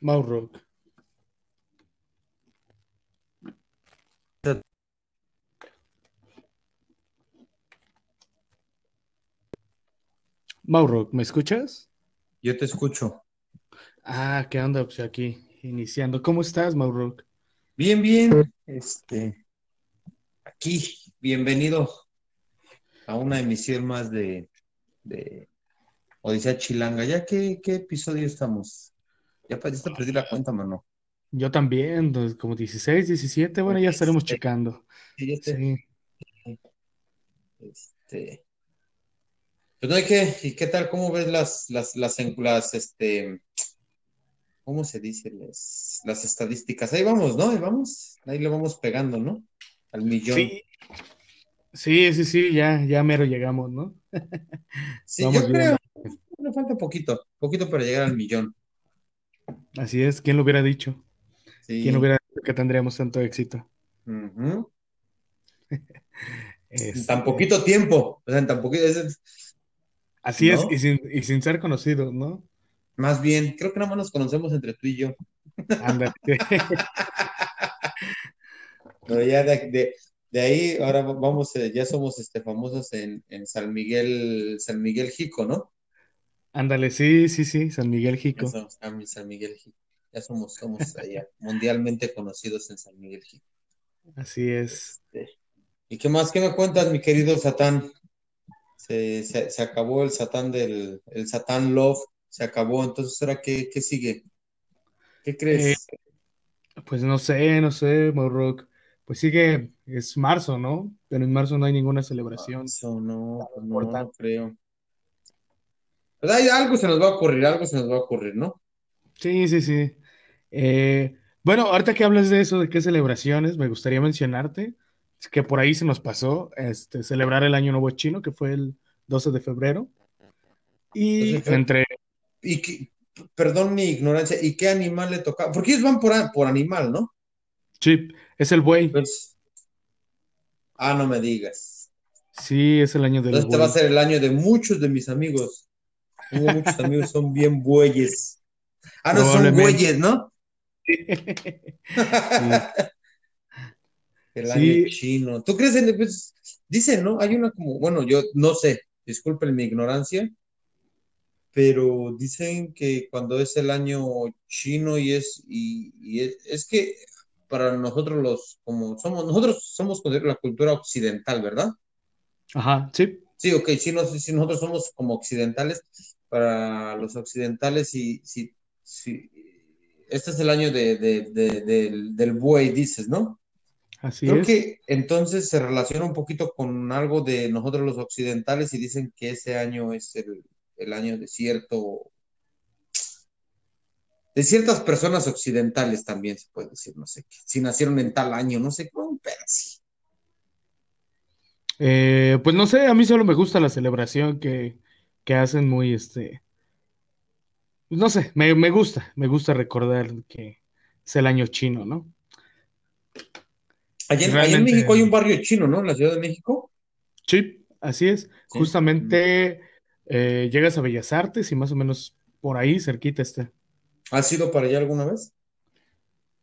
Maurock. Maurock, ¿me escuchas? Yo te escucho. Ah, ¿qué onda? Pues aquí, iniciando. ¿Cómo estás, Maurock? Bien, bien. Este, aquí, bienvenido a una emisión más de, de Odisea Chilanga. ¿Ya qué, qué episodio estamos? Ya para te perdí la cuenta, mano. Yo también, pues, como 16, 17, bueno, ya estaremos checando. Sí, este, este, pues no hay que, ¿y qué tal? ¿Cómo ves las, las, las, las este, ¿cómo se dice? Las, las estadísticas. Ahí vamos, ¿no? Ahí vamos, ahí le vamos pegando, ¿no? Al millón. Sí, sí, sí, sí ya, ya mero llegamos, ¿no? Sí, yo creo, me falta poquito, poquito para llegar al millón. Así es, ¿quién lo hubiera dicho? Sí. ¿Quién hubiera dicho que tendríamos tanto éxito? Ujú. Este, En tan poquito tiempo, o sea, en tan poquito, es- Así es, y sin, y sin ser conocidos, ¿no? más bien, creo que nada más nos conocemos entre tú y yo. Ándale. Pero ya de, de- de ahí, ahora vamos, eh, ya somos este, famosos en, en San Miguel, San Miguel Jico, ¿no? Ándale, sí, sí, sí, San Miguel Jico. mi San Miguel Jico. Ya somos, somos allá, mundialmente conocidos en San Miguel Jico. Así es. Este, ¿Y qué más? ¿Qué me cuentas, mi querido Satán? Se, se- se acabó el Satán del, el Satán Love, se acabó, entonces ahora qué, qué sigue? ¿Qué crees? Pues no sé, no sé, Morrock. Pues sigue, es marzo, ¿no? Pero en marzo no hay ninguna celebración. Eso no, pues no, no creo. Pero hay- algo se nos va a ocurrir, algo se nos va a ocurrir, ¿no? Sí, sí, sí. Eh, bueno, ahorita que hablas de eso, de qué celebraciones, me gustaría mencionarte que por ahí se nos pasó este, celebrar el Año Nuevo Chino, que fue el 12 de febrero. Y Entonces, entre, y qué- perdón mi ignorancia, ¿y qué animal le tocaba? Porque ellos van por, por animal, ¿no? sí, es el buey. Pues, ah, no me digas. Sí, es el año del Entonces este va a buey. ser el año de muchos de mis amigos. Tengo muchos amigos son bien bueyes. Ah, no, son bueyes, ¿no? El año Sí, chino. ¿Tú crees en, pues, dicen, ¿no? Hay una como, bueno, yo no sé, disculpen mi ignorancia, pero dicen que cuando es el año chino y es, y, y es, es que para nosotros los, como somos, nosotros somos la cultura occidental, ¿verdad? ajá, sí, Sí, ok, sí, no, sí, nosotros somos como occidentales, para los occidentales, y si, si, este es el año de, de- de- del, del buey, dices, ¿no? así Creo es. que entonces se relaciona un poquito con algo de nosotros los occidentales y dicen que ese año es el, el año de cierto, de ciertas personas occidentales también se puede decir, no sé qué, si nacieron en tal año, no sé cómo, pero sí. Eh, pues no sé, a mí solo me gusta la celebración que, que hacen muy, este, no sé, me, me gusta, me gusta recordar que es el año chino, ¿no? Allá, en- allá en Realmente, México hay un barrio chino, ¿no? En la Ciudad de México. sí, así es. Sí. Justamente eh, llegas a Bellas Artes y más o menos por ahí cerquita está. ¿Has ido para allá alguna vez?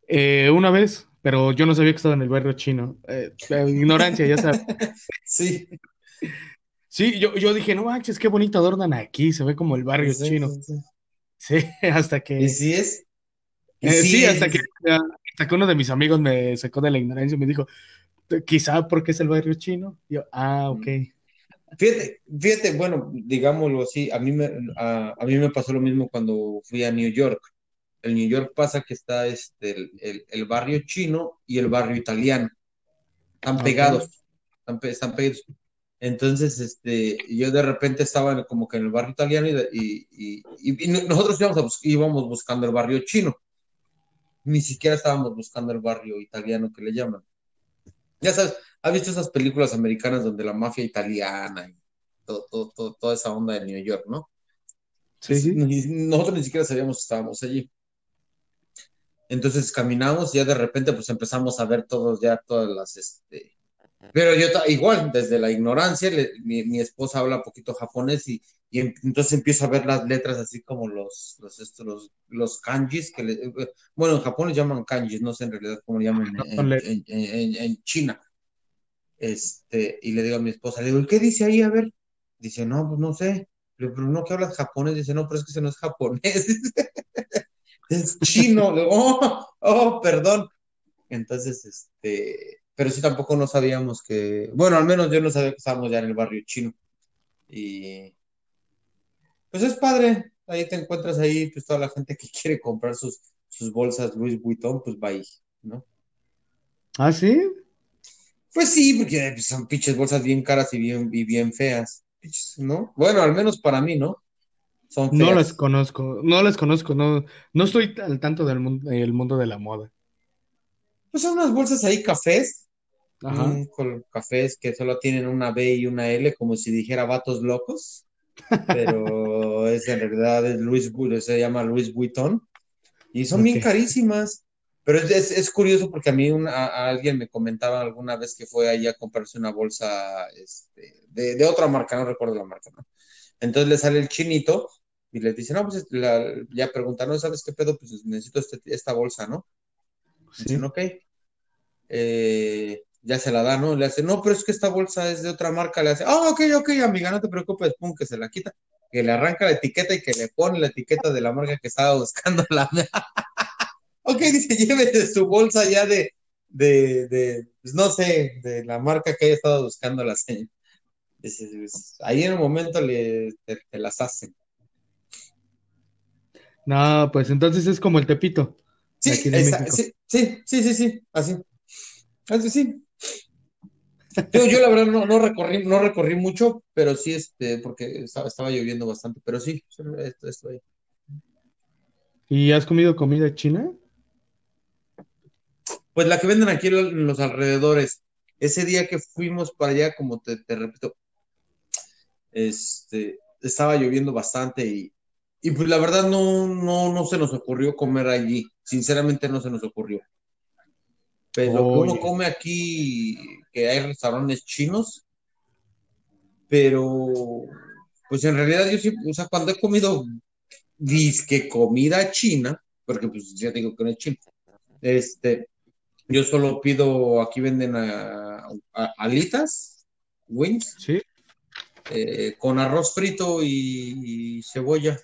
Eh, una vez, pero yo no sabía que estaba en el barrio chino. Eh, ignorancia, ya sabes. Sí, Sí, yo, yo dije, no manches, qué bonito adornan aquí, se ve como el barrio sí, chino. sí, sí. Sí, hasta ¿Y que, si es? ¿Y eh, sí, es? hasta que, hasta que uno de mis amigos me sacó de la ignorancia y me dijo, quizá porque es el barrio chino. Y yo, ah, ok. Fíjate, fíjate, bueno, digámoslo así, a mí me, a, a mí me pasó lo mismo cuando fui a New York. En New York pasa que está este, el, el- el barrio chino y el barrio italiano. Están Ok. pegados, están, pe- están pegados. Entonces, este, yo de repente estaba como que en el barrio italiano y, y- y- y- y nosotros íbamos, a bus- íbamos buscando el barrio chino. Ni siquiera estábamos buscando el barrio italiano que le llaman. Ya sabes, ¿has visto esas películas americanas donde la mafia italiana y todo, todo- todo- toda esa onda de New York, ¿no? Sí, sí. nosotros ni siquiera sabíamos que estábamos allí. Entonces caminamos y ya de repente pues empezamos a ver todos ya todas las, este, Pero yo igual, desde la ignorancia, mi, mi, esposa habla un poquito japonés y, y entonces empiezo a ver las letras así como los, los, estos, los, los kanjis, que le, bueno, en Japón les llaman kanjis, no sé en realidad cómo le llaman en, en, en, en, China. Este, y le digo a mi esposa, le digo, ¿qué dice ahí? A ver. Dice, no, pues no sé. Le digo, pero no que hablas japonés. Dice, no, pero es que ese no es japonés. es chino. Le digo, oh, oh, perdón. Entonces, este, pero sí tampoco no sabíamos que, bueno, al menos yo no sabía que estábamos ya en el barrio chino. Y pues es padre, ahí te encuentras ahí, pues toda la gente que quiere comprar sus, sus bolsas Louis Vuitton, pues va ahí, ¿no? ¿Ah, sí? Pues sí, porque pues, son pinches bolsas bien caras y bien, y bien feas, ¿no? Bueno, al menos para mí, ¿no? Son feas. No las conozco, no las conozco, no, no estoy al tanto del mundo, el mundo de la moda. Pues son unas bolsas ahí cafés, Ajá. con cafés que solo tienen una B y una L, como si dijera vatos locos, pero es en realidad es Luis, se llama Luis Vuitton, y son okay. bien carísimas. Pero es, es, curioso porque a mí una, a alguien me comentaba alguna vez que fue ahí a comprarse una bolsa este, de, de, otra marca, no recuerdo la marca, ¿no? Entonces le sale el chinito y le dice, no, pues la, ya pregunta, ¿no sabes qué pedo? Pues necesito este, esta bolsa, ¿no? Sí. Dicen, ok. Eh, ya se la da, ¿no? Le hace, no, pero es que esta bolsa es de otra marca, le hace, ah, oh, ok, ok, amiga, no te preocupes, pum, que se la quita, que le arranca la etiqueta y que le pone la etiqueta de la marca que estaba buscando la... ok, dice, llévete su bolsa ya de, de, de, pues no sé, de la marca que haya estado buscando la señora. Dice, pues, ahí en el momento le, te, te las hacen. No, pues entonces es como el Tepito. Sí, esa, sí, sí, sí, sí, sí, así. Así sí. Yo, yo la verdad no, no, recorrí, no recorrí mucho, pero sí, este, porque estaba, estaba lloviendo bastante, pero sí, esto, esto ahí. ¿Y has comido comida china? Pues la que venden aquí en los alrededores. Ese día que fuimos para allá, como te, te repito, este, estaba lloviendo bastante y, y pues la verdad no, no, no se nos ocurrió comer allí. Sinceramente no se nos ocurrió. Pero lo que uno come aquí, que hay restaurantes chinos, pero pues en realidad yo sí, o sea, cuando he comido disque comida china, porque pues ya digo que no es chino, este, yo solo pido, aquí venden a, a, alitas, wings, ¿Sí? eh, con arroz frito y, y, cebolla.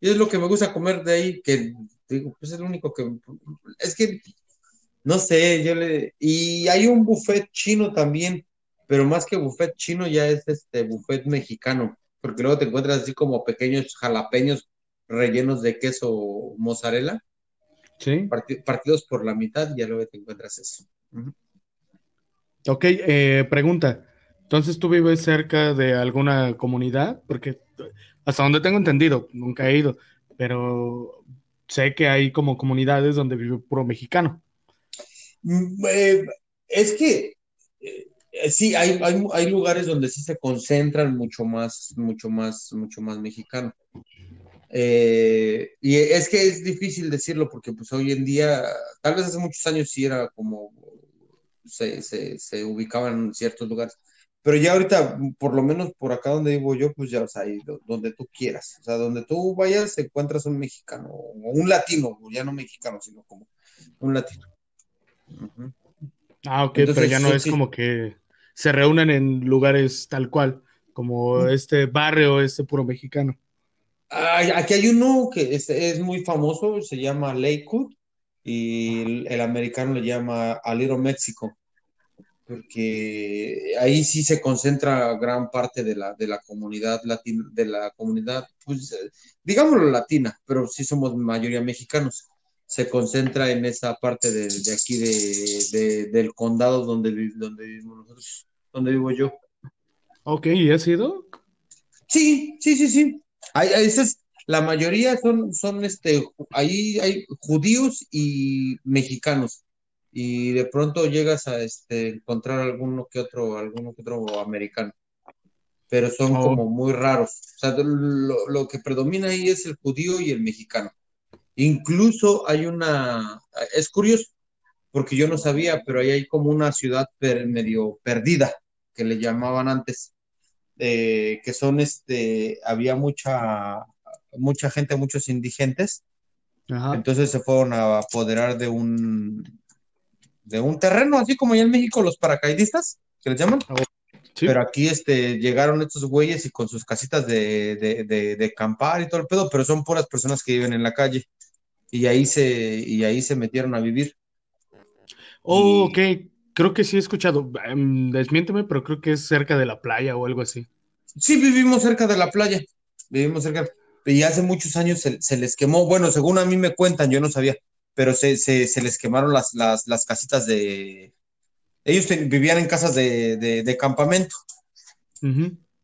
Y es lo que me gusta comer de ahí, que digo, pues es lo único que, es que no sé, yo le. Y hay un buffet chino también, pero más que buffet chino ya es este buffet mexicano, porque luego te encuentras así como pequeños jalapeños rellenos de queso mozzarella. Sí. Part partidos por la mitad, y ya luego te encuentras eso. Uh -huh. Ok, eh, pregunta. Entonces, ¿tú vives cerca de alguna comunidad? Porque hasta donde tengo entendido, nunca he ido, pero sé que hay como comunidades donde vive puro mexicano. Eh, es que eh, sí, hay, hay, hay, lugares donde sí se concentran mucho más, mucho más, mucho más mexicano. Eh, y es que es difícil decirlo porque pues hoy en día, tal vez hace muchos años sí era como se, se, se ubicaban en ciertos lugares. Pero ya ahorita, por lo menos por acá donde vivo yo, pues ya, o sea, donde tú quieras. O sea, donde tú vayas, encuentras un mexicano, o un latino, ya no mexicano, sino como un latino. Ah, ok, Entonces, pero ya no sí, es sí. como que se reúnen en lugares tal cual, como este barrio, este puro mexicano. Aquí hay uno que es, es, muy famoso, se llama Lakewood, y el, el, americano le llama A Little México, porque ahí sí se concentra gran parte de la, de la comunidad latina, de la comunidad, pues digámoslo latina, pero sí somos mayoría mexicanos se concentra en esa parte de, de aquí de, de, del condado donde, donde vivimos nosotros, donde vivo yo. Ok, ¿y has ido? Sí, sí, sí, sí. Hay, hay, es, la mayoría son, son este, ahí hay judíos y mexicanos. Y de pronto llegas a este, encontrar alguno que otro, alguno que otro americano. Pero son oh. como muy raros. O sea, lo, lo que predomina ahí es el judío y el mexicano Incluso hay una, es curioso, porque yo no sabía, pero ahí hay como una ciudad per- medio perdida, que le llamaban antes, eh, que son este, había mucha, mucha gente, muchos indigentes, Ajá. entonces se fueron a apoderar de un, de un terreno, así como allá en México los paracaidistas, que les llaman. Sí. Pero aquí este, llegaron estos güeyes y con sus casitas de, de, de, de acampar y todo el pedo, pero son puras personas que viven en la calle. Y ahí se, y ahí se metieron a vivir. Oh, Y- ok. Creo que sí he escuchado. Em, desmiénteme, pero creo que es cerca de la playa o algo así. Sí, vivimos cerca de la playa. Vivimos cerca. Y hace muchos años se, se les quemó. Bueno, según a mí me cuentan, yo no sabía, pero se, se, se les quemaron las, las, las casitas de. Ellos ten- vivían en casas de, de, de campamento.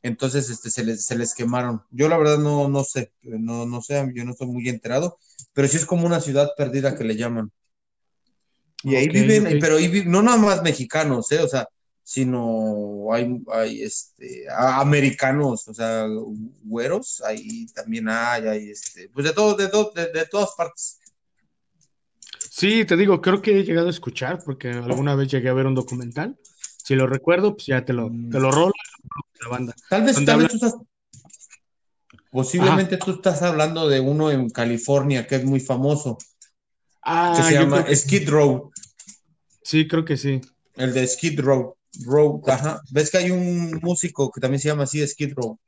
Entonces, este, se les, se les quemaron. Yo la verdad no, no sé, no, no sé, yo no estoy muy enterado, pero sí es como una ciudad perdida que le llaman. Y ahí viven, pero ahí no nada más mexicanos, ¿eh? O sea, sino hay, hay este, americanos, o sea, güeros, ahí también hay, hay este, pues de todo, de, todo- de, de todas partes. Sí, te digo, creo que he llegado a escuchar porque alguna vez llegué a ver un documental. Si lo recuerdo, pues ya te lo, te lo rolo la banda. Tal vez, tal vez tú estás, posiblemente tú estás hablando de uno en California que es muy famoso, que Ah, se yo llama que Skid Row. sí, creo que sí. El de Skid Row. Row, ajá. ¿Ves que hay un músico que también se llama así, Skid Row?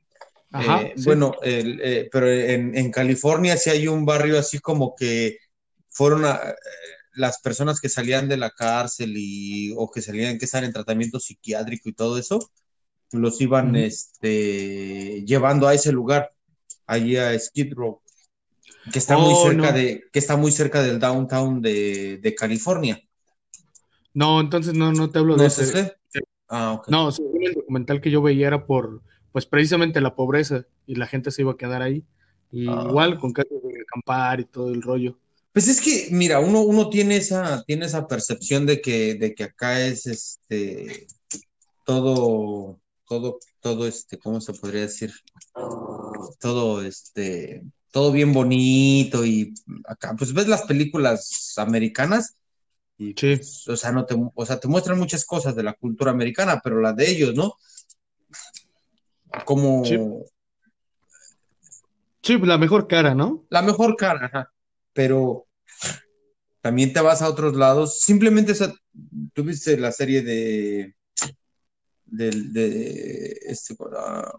Ajá, Eh, sí. Bueno, el, eh, pero en, en California sí hay un barrio así como que fueron a, eh, las personas que salían de la cárcel y, o que salían, que están en tratamiento psiquiátrico y todo eso, los iban este, llevando a ese lugar, allí a Skid Row, que está muy Oh, cerca no. de, que está muy cerca del downtown de, de California. No, entonces no, no te hablo ¿No de es ese. Ah, ok. No, el documental que yo veía era por, pues precisamente la pobreza y la gente se iba a quedar ahí. Y Ah. igual con casas de acampar y todo el rollo. Pues es que, mira, uno, uno tiene esa, tiene esa percepción de que, de que acá es este todo, todo, todo este, ¿cómo se podría decir? Todo este, todo bien bonito y acá, pues ves las películas americanas y, Sí. pues, o sea, no te, o sea, te muestran muchas cosas de la cultura americana, pero la de ellos, ¿no? Como Sí. Sí, la mejor cara, ¿no? la mejor cara, ajá. Pero también te vas a otros lados. Simplemente, o sea, tú viste la serie de, del- de, este, ah,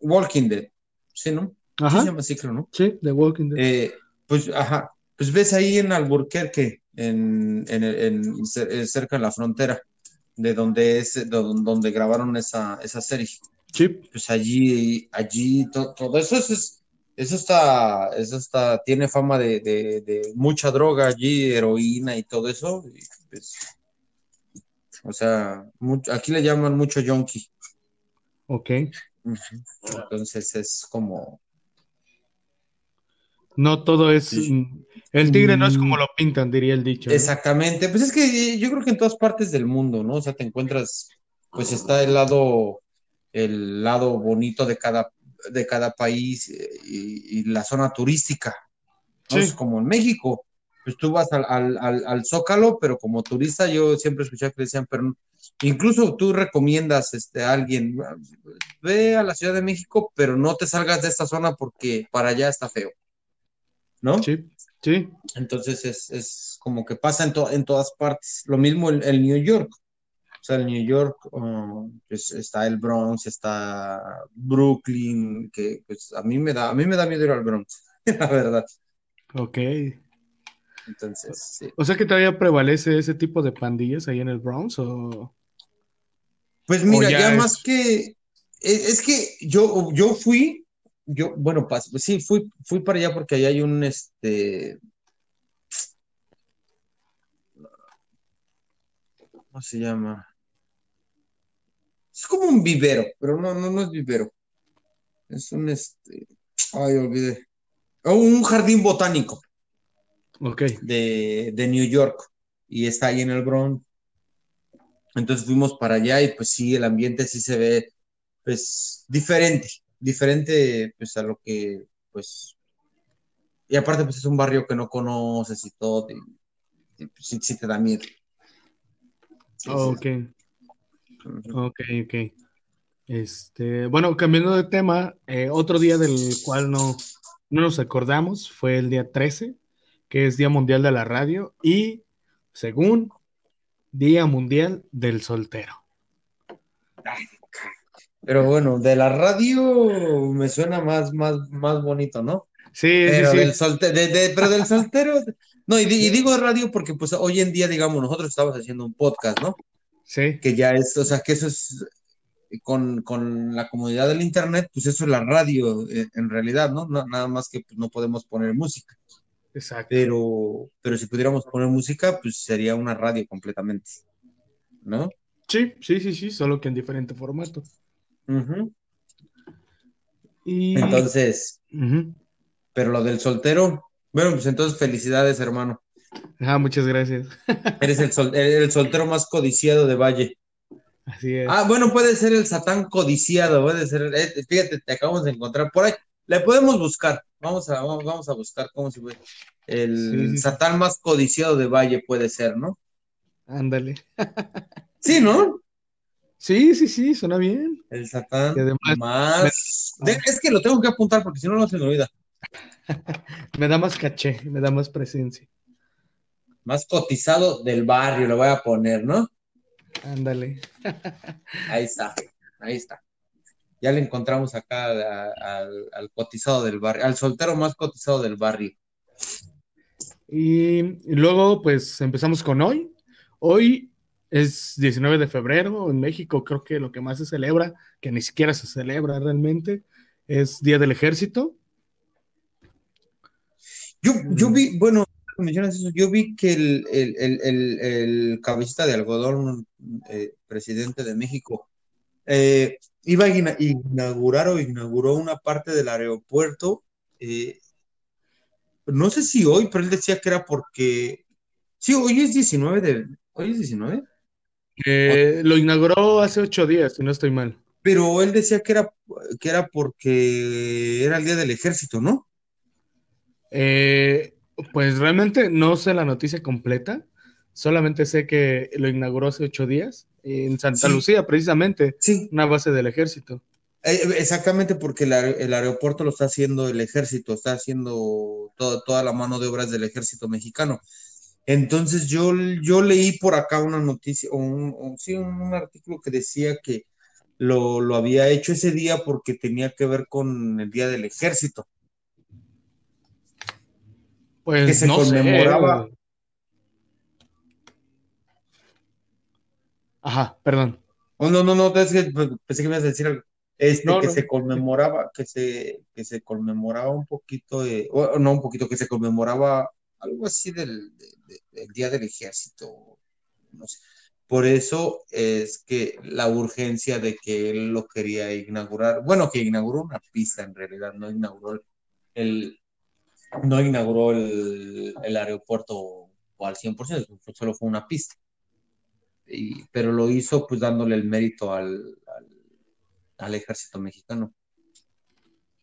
Walking Dead, ¿sí, no? Ajá. se llama así, creo, ¿no? Sí, The Walking Dead. Eh, pues, ajá, pues ves ahí en Alburquerque, en, en, en- cer- eh, cerca de la frontera, de donde es, de don- donde grabaron esa, esa serie. Sí. Pues allí, allí, to- todo eso es, eso está, eso está, tiene fama de, de- de mucha droga allí, heroína y todo eso. y, pues, o sea, mucho- aquí le llaman mucho yonki. Ok. Entonces es como, No todo es. Sí. El tigre no es como Mm. lo pintan, diría el dicho. ¿no? exactamente, pues es que yo creo que en todas partes del mundo, ¿no? O sea, te encuentras, pues está el lado, el lado bonito de cada, de cada país eh, y, y la zona turística. ¿no? Sí. Es como en México, pues tú vas al, al, al, al Zócalo, pero como turista yo siempre escuché que decían, pero incluso tú recomiendas este, a alguien, ve a la Ciudad de México, pero no te salgas de esta zona porque para allá está feo, ¿no? Sí, sí. Entonces es, es como que pasa en, to- en todas partes. Lo mismo el, el New York. O sea, el New York, uh, pues está el Bronx, está Brooklyn, que pues a mí me da, a mí me da miedo ir al Bronx, la verdad. Ok. Entonces, sí. O sea que todavía prevalece ese tipo de pandillas ahí en el Bronx o. Pues mira, O ya ya es- más que, es, es que yo, yo fui, yo, bueno, pas- sí, fui, fui para allá porque allá hay un, este, ¿cómo se llama? Es como un vivero, pero no, no, no es vivero. Es un, este, ay, olvidé. Oh, un jardín botánico Ok. de, de New York y está ahí en el Bronx. Entonces fuimos para allá y pues sí, el ambiente sí se ve pues diferente, diferente pues a lo que pues y aparte pues es un barrio que no conoces y todo y, sí, sí te da miedo. Sí, sí. Ok, ok, ok. Este, bueno, cambiando de tema, eh, otro día del cual no, no nos acordamos fue el día 13, que es Día Mundial de la Radio y, según, Día Mundial del Soltero. Pero bueno, de la radio me suena más, más, más bonito, ¿no? Sí, Pero sí, del solte- de- de- pero del soltero, no, y digo radio porque pues hoy en día, digamos, nosotros estamos haciendo un podcast, ¿no? sí, Que ya es, o sea, que eso es con, con la comodidad del internet, pues eso es la radio eh, en realidad, ¿no? No- Nada más que pues, no podemos poner música, exacto. pero, pero si pudiéramos poner música, pues sería una radio completamente, ¿no? Sí, sí, sí, sí, solo que en diferente formato. Y, Entonces, pero lo del soltero, bueno, pues entonces felicidades, hermano. Ah, muchas gracias. Eres el, sol- el soltero más codiciado de Valle. Así es. Ah, bueno, puede ser el Satán codiciado, puede ser, eh, fíjate, te acabamos de encontrar por ahí. Le podemos buscar, vamos a, vamos, a buscar cómo se fue. El Sí, sí, sí. Satán más codiciado de Valle puede ser, ¿no? Ándale. Sí, ¿no? Sí, sí, sí, suena bien. El Satán además- más... de- es que lo tengo que apuntar porque si no, no se me olvida. Me da más caché, me da más presencia. Más cotizado del barrio, lo voy a poner, ¿no? Ándale. Ahí está, ahí está. Ya le encontramos acá a- al, al cotizado del barrio, al soltero más cotizado del barrio. Y, y luego, pues empezamos con hoy. Hoy es 19 de febrero. En México creo que lo que más se celebra, que ni siquiera se celebra realmente, es Día del Ejército. Yo, yo Mm. vi, bueno, mencionas eso, yo vi que el, el, el, el, el cabecita de algodón, eh, presidente de México, eh, iba a ina- inaugurar o inauguró una parte del aeropuerto, eh, no sé si hoy, pero él decía que era porque, sí, hoy es 19 de, hoy es 19, Eh, lo inauguró hace ocho días, si no estoy mal. pero él decía que era, que era porque era el día del ejército, ¿no? Eh, pues realmente no sé la noticia completa, solamente sé que lo inauguró hace ocho días en Santa Sí. Lucía, precisamente, Sí, una base del ejército. Eh, Exactamente, porque el, aer- el aeropuerto lo está haciendo el ejército, está haciendo todo- toda la mano de obras del ejército mexicano. Entonces yo, yo leí por acá una noticia, o un, sí, un artículo que decía que lo, lo había hecho ese día porque tenía que ver con el Día del Ejército. Pues Que se no sé. Ajá, perdón. Oh, no, no, no, es que pensé que me ibas a decir algo. Este, No, que no. se conmemoraba, que se, que se conmemoraba un poquito, de- o no un poquito, que se conmemoraba algo así del, de- de- del Día del Ejército, no sé. Por eso es que la urgencia de que él lo quería inaugurar, bueno, que inauguró una pista en realidad, no inauguró el, no inauguró el, el aeropuerto al 100%, solo fue una pista. Y- pero lo hizo pues dándole el mérito al, al, al ejército mexicano.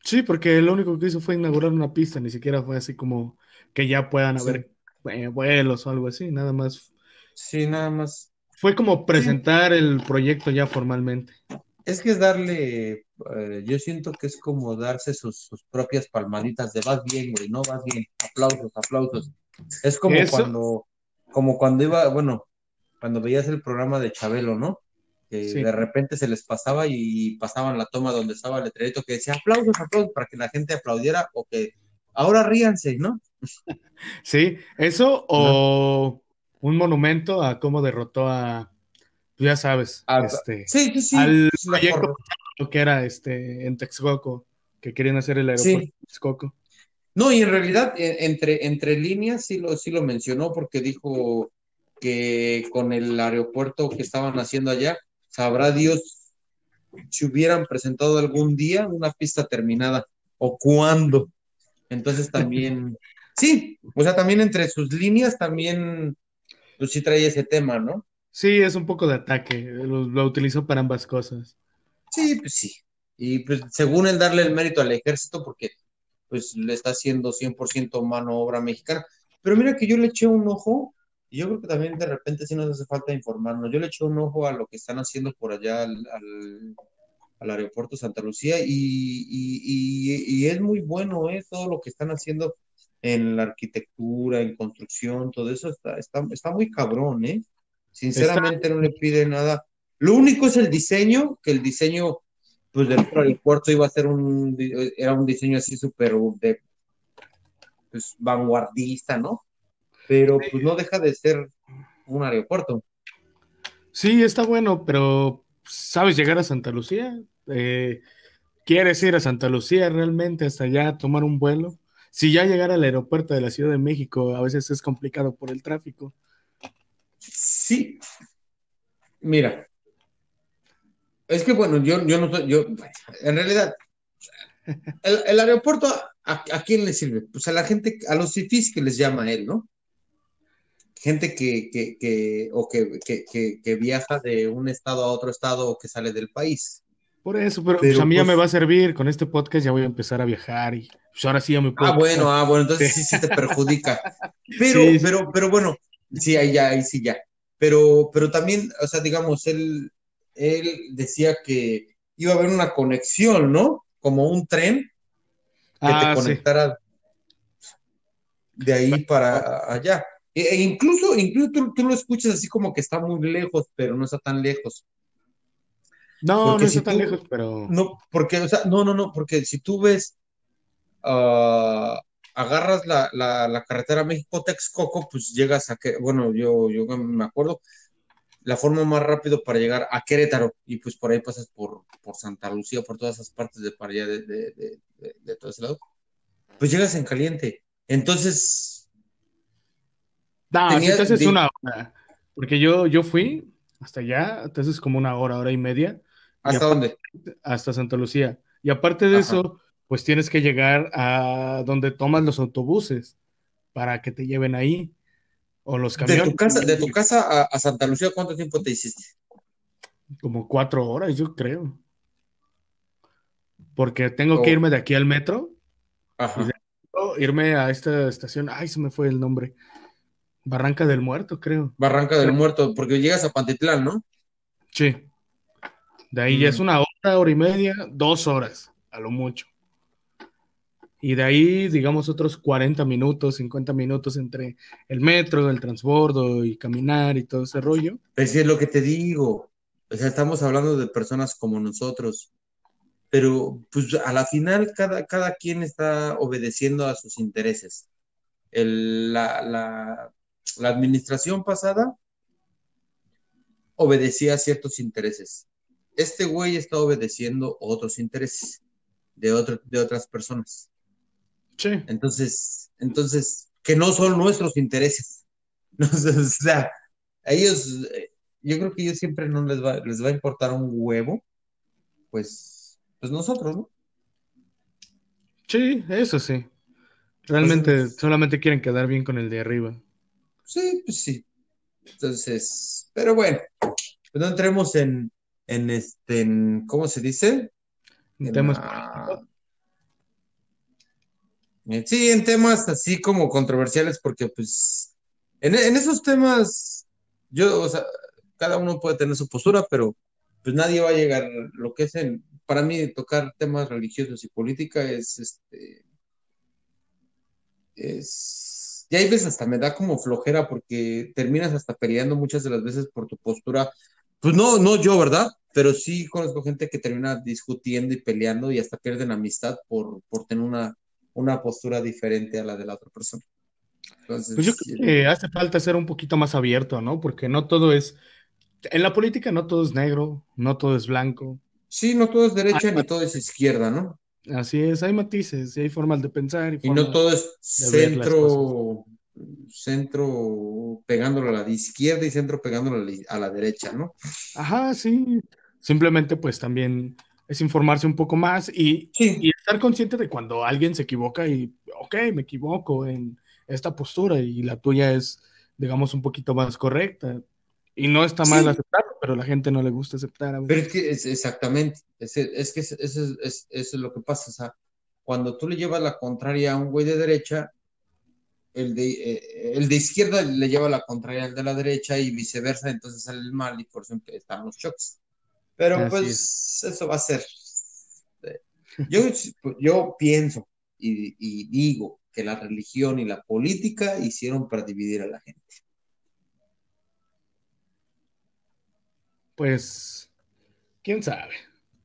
Sí, porque lo único que hizo fue inaugurar una pista, ni siquiera fue así como que ya puedan Sí. haber eh, vuelos o algo así, nada más. Sí, nada más. Fue como presentar el proyecto ya formalmente. Es que es darle, eh, yo siento que es como darse sus, sus propias palmaditas de vas bien, güey, no vas bien, aplausos, aplausos. Es como Eso. cuando, como cuando iba, bueno, cuando veías el programa de Chabelo, ¿no? Que Sí. de repente se les pasaba y pasaban la toma donde estaba el letrerito que decía aplausos, aplausos, para que la gente aplaudiera o que ahora ríanse, ¿no? Sí, eso o un monumento a cómo derrotó a, pues ya sabes, este, Sí, sí, sí. al proyecto que era este en Texcoco, que querían hacer el aeropuerto Sí. de Texcoco. No, y en realidad, eh, entre, entre líneas sí lo, sí lo mencionó porque dijo que con el aeropuerto que estaban haciendo allá, sabrá Dios si hubieran presentado algún día una pista terminada o cuándo. Entonces también, sí, o sea, también entre sus líneas también, pues sí trae ese tema, ¿no? Sí, es un poco de ataque, lo, lo utilizó para ambas cosas. Sí, pues sí. Y pues según él darle el mérito al ejército porque pues le está haciendo 100% mano obra mexicana. Pero mira que yo le eché un ojo Y yo creo que también de repente sí nos hace falta informarnos. Yo le eché un ojo a lo que están haciendo por allá al, al, al aeropuerto Santa Lucía y, y, y, y es muy bueno ¿eh? todo lo que están haciendo en la arquitectura, en construcción, todo eso está, está, está muy cabrón, ¿eh? Sinceramente no le pide nada. Lo único es el diseño, que el diseño pues del aeropuerto iba a ser un, era un diseño así súper de pues, vanguardista, ¿no? Pero pues no deja de ser un aeropuerto. Sí, está bueno, pero ¿sabes llegar a Santa Lucía? Eh, ¿Quieres ir a Santa Lucía realmente hasta allá tomar un vuelo? Si ya llegar al aeropuerto de la Ciudad de México a veces es complicado por el tráfico. Sí. Mira, es que bueno, yo, yo no soy, yo, en realidad, el, el aeropuerto, ¿a, ¿a, quién le sirve? Pues a la gente, a los fifís que les llama él, ¿no? Gente que, que, que o que, que, que, viaja de un estado a otro estado o que sale del país. Por eso, pero, pero pues a mí pues, ya me va a servir, con este podcast ya voy a empezar a viajar y pues ahora sí ya me puedo. Ah, bueno, ah, bueno, entonces sí, sí te perjudica. Pero, sí, pero, pero bueno, sí, ahí ya, ahí sí ya. Pero, pero también, o sea, digamos, él, él decía que iba a haber una conexión, ¿no? Como un tren que ah, te conectara sí. de ahí para allá. E, e incluso, incluso tú, tú, lo escuchas así como que está muy lejos, pero no está tan lejos. No, porque no está tan lejos, pero. No, porque, o sea, no, no, no, porque si tú ves, uh, agarras la, la, la carretera México-Texcoco, pues llegas a que, bueno, yo, yo me acuerdo, la forma más rápido para llegar a Querétaro y pues por ahí pasas por, por Santa Lucía, por todas esas partes de para allá de, de, de, de todo ese lado, pues llegas en caliente. Entonces... No, tenía, entonces es una hora, porque yo, yo fui hasta allá, entonces como una hora, hora y media. ¿Hasta y dónde? Hasta Santa Lucía. Y aparte de Ajá. eso, pues tienes que llegar a donde tomas los autobuses para que te lleven ahí. O los camiones. De tu casa, de tu casa a, a, Santa Lucía, ¿cuánto tiempo te hiciste? Como cuatro horas, yo creo. Porque tengo oh. que irme de aquí al metro. Ajá. Y de, irme a esta estación. Ay, se me fue el nombre. Barranca del Muerto, creo. Barranca del Muerto, porque llegas a Pantitlán, ¿no? Sí. De ahí mm. ya es una hora, hora y media, dos horas, a lo mucho. Y de ahí, digamos, otros 40 minutos, 50 minutos entre el metro, el transbordo y caminar y todo ese rollo. Pues es lo que te digo. O sea, estamos hablando de personas como nosotros. Pero, pues, a la final, cada, cada quien está obedeciendo a sus intereses. El, la, la, la administración pasada obedecía a ciertos intereses. Este güey está obedeciendo otros intereses de, otro, de otras personas. Sí. Entonces, entonces, que no son nuestros intereses. o sea, a ellos, yo creo que ellos siempre no les va, les va a importar un huevo, pues, pues nosotros, ¿no? Sí, eso sí. Realmente pues, solamente quieren quedar bien con el de arriba. Sí, pues sí. Entonces, pero bueno, pues no entremos en, en este, en, ¿cómo se dice? En temas políticos. Sí, en temas así como controversiales, porque pues en, en, esos temas, yo, o sea, cada uno puede tener su postura, pero pues nadie va a llegar, lo que es en, para mí tocar temas religiosos y política es, este, es, ya hay veces hasta me da como flojera porque terminas hasta peleando muchas de las veces por tu postura, pues no, no yo, ¿verdad? Pero sí conozco gente que termina discutiendo y peleando y hasta pierden amistad por, por tener una una postura diferente a la de la otra persona. Entonces, pues yo creo que hace falta ser un poquito más abierto, ¿no? Porque no todo es, en la política no todo es negro, no todo es blanco. Sí, no todo es derecha hay ni todo es izquierda, ¿no? Así es, hay matices, hay formas de pensar. Y, y no todo es centro, centro pegándolo a la izquierda y centro pegándolo a la, derecha, ¿no? Ajá, sí. Simplemente pues también es informarse un poco más y, sí. y, estar consciente de cuando alguien se equivoca y, ok, me equivoco en esta postura y la tuya es, digamos, un poquito más correcta. Y no está mal sí. aceptarlo, pero a la gente no le gusta aceptar. Pero es que es exactamente, es, es que eso es, es, es, lo que pasa. O sea, cuando tú le llevas la contraria a un güey de derecha, el de, eh, el de izquierda le lleva la contraria al de la derecha y viceversa, entonces sale el mal y por eso están los choques. Pero Así pues eso va a ser. eh, Yo, yo pienso y, y digo que la religión y la política hicieron para dividir a la gente. Pues, quién sabe.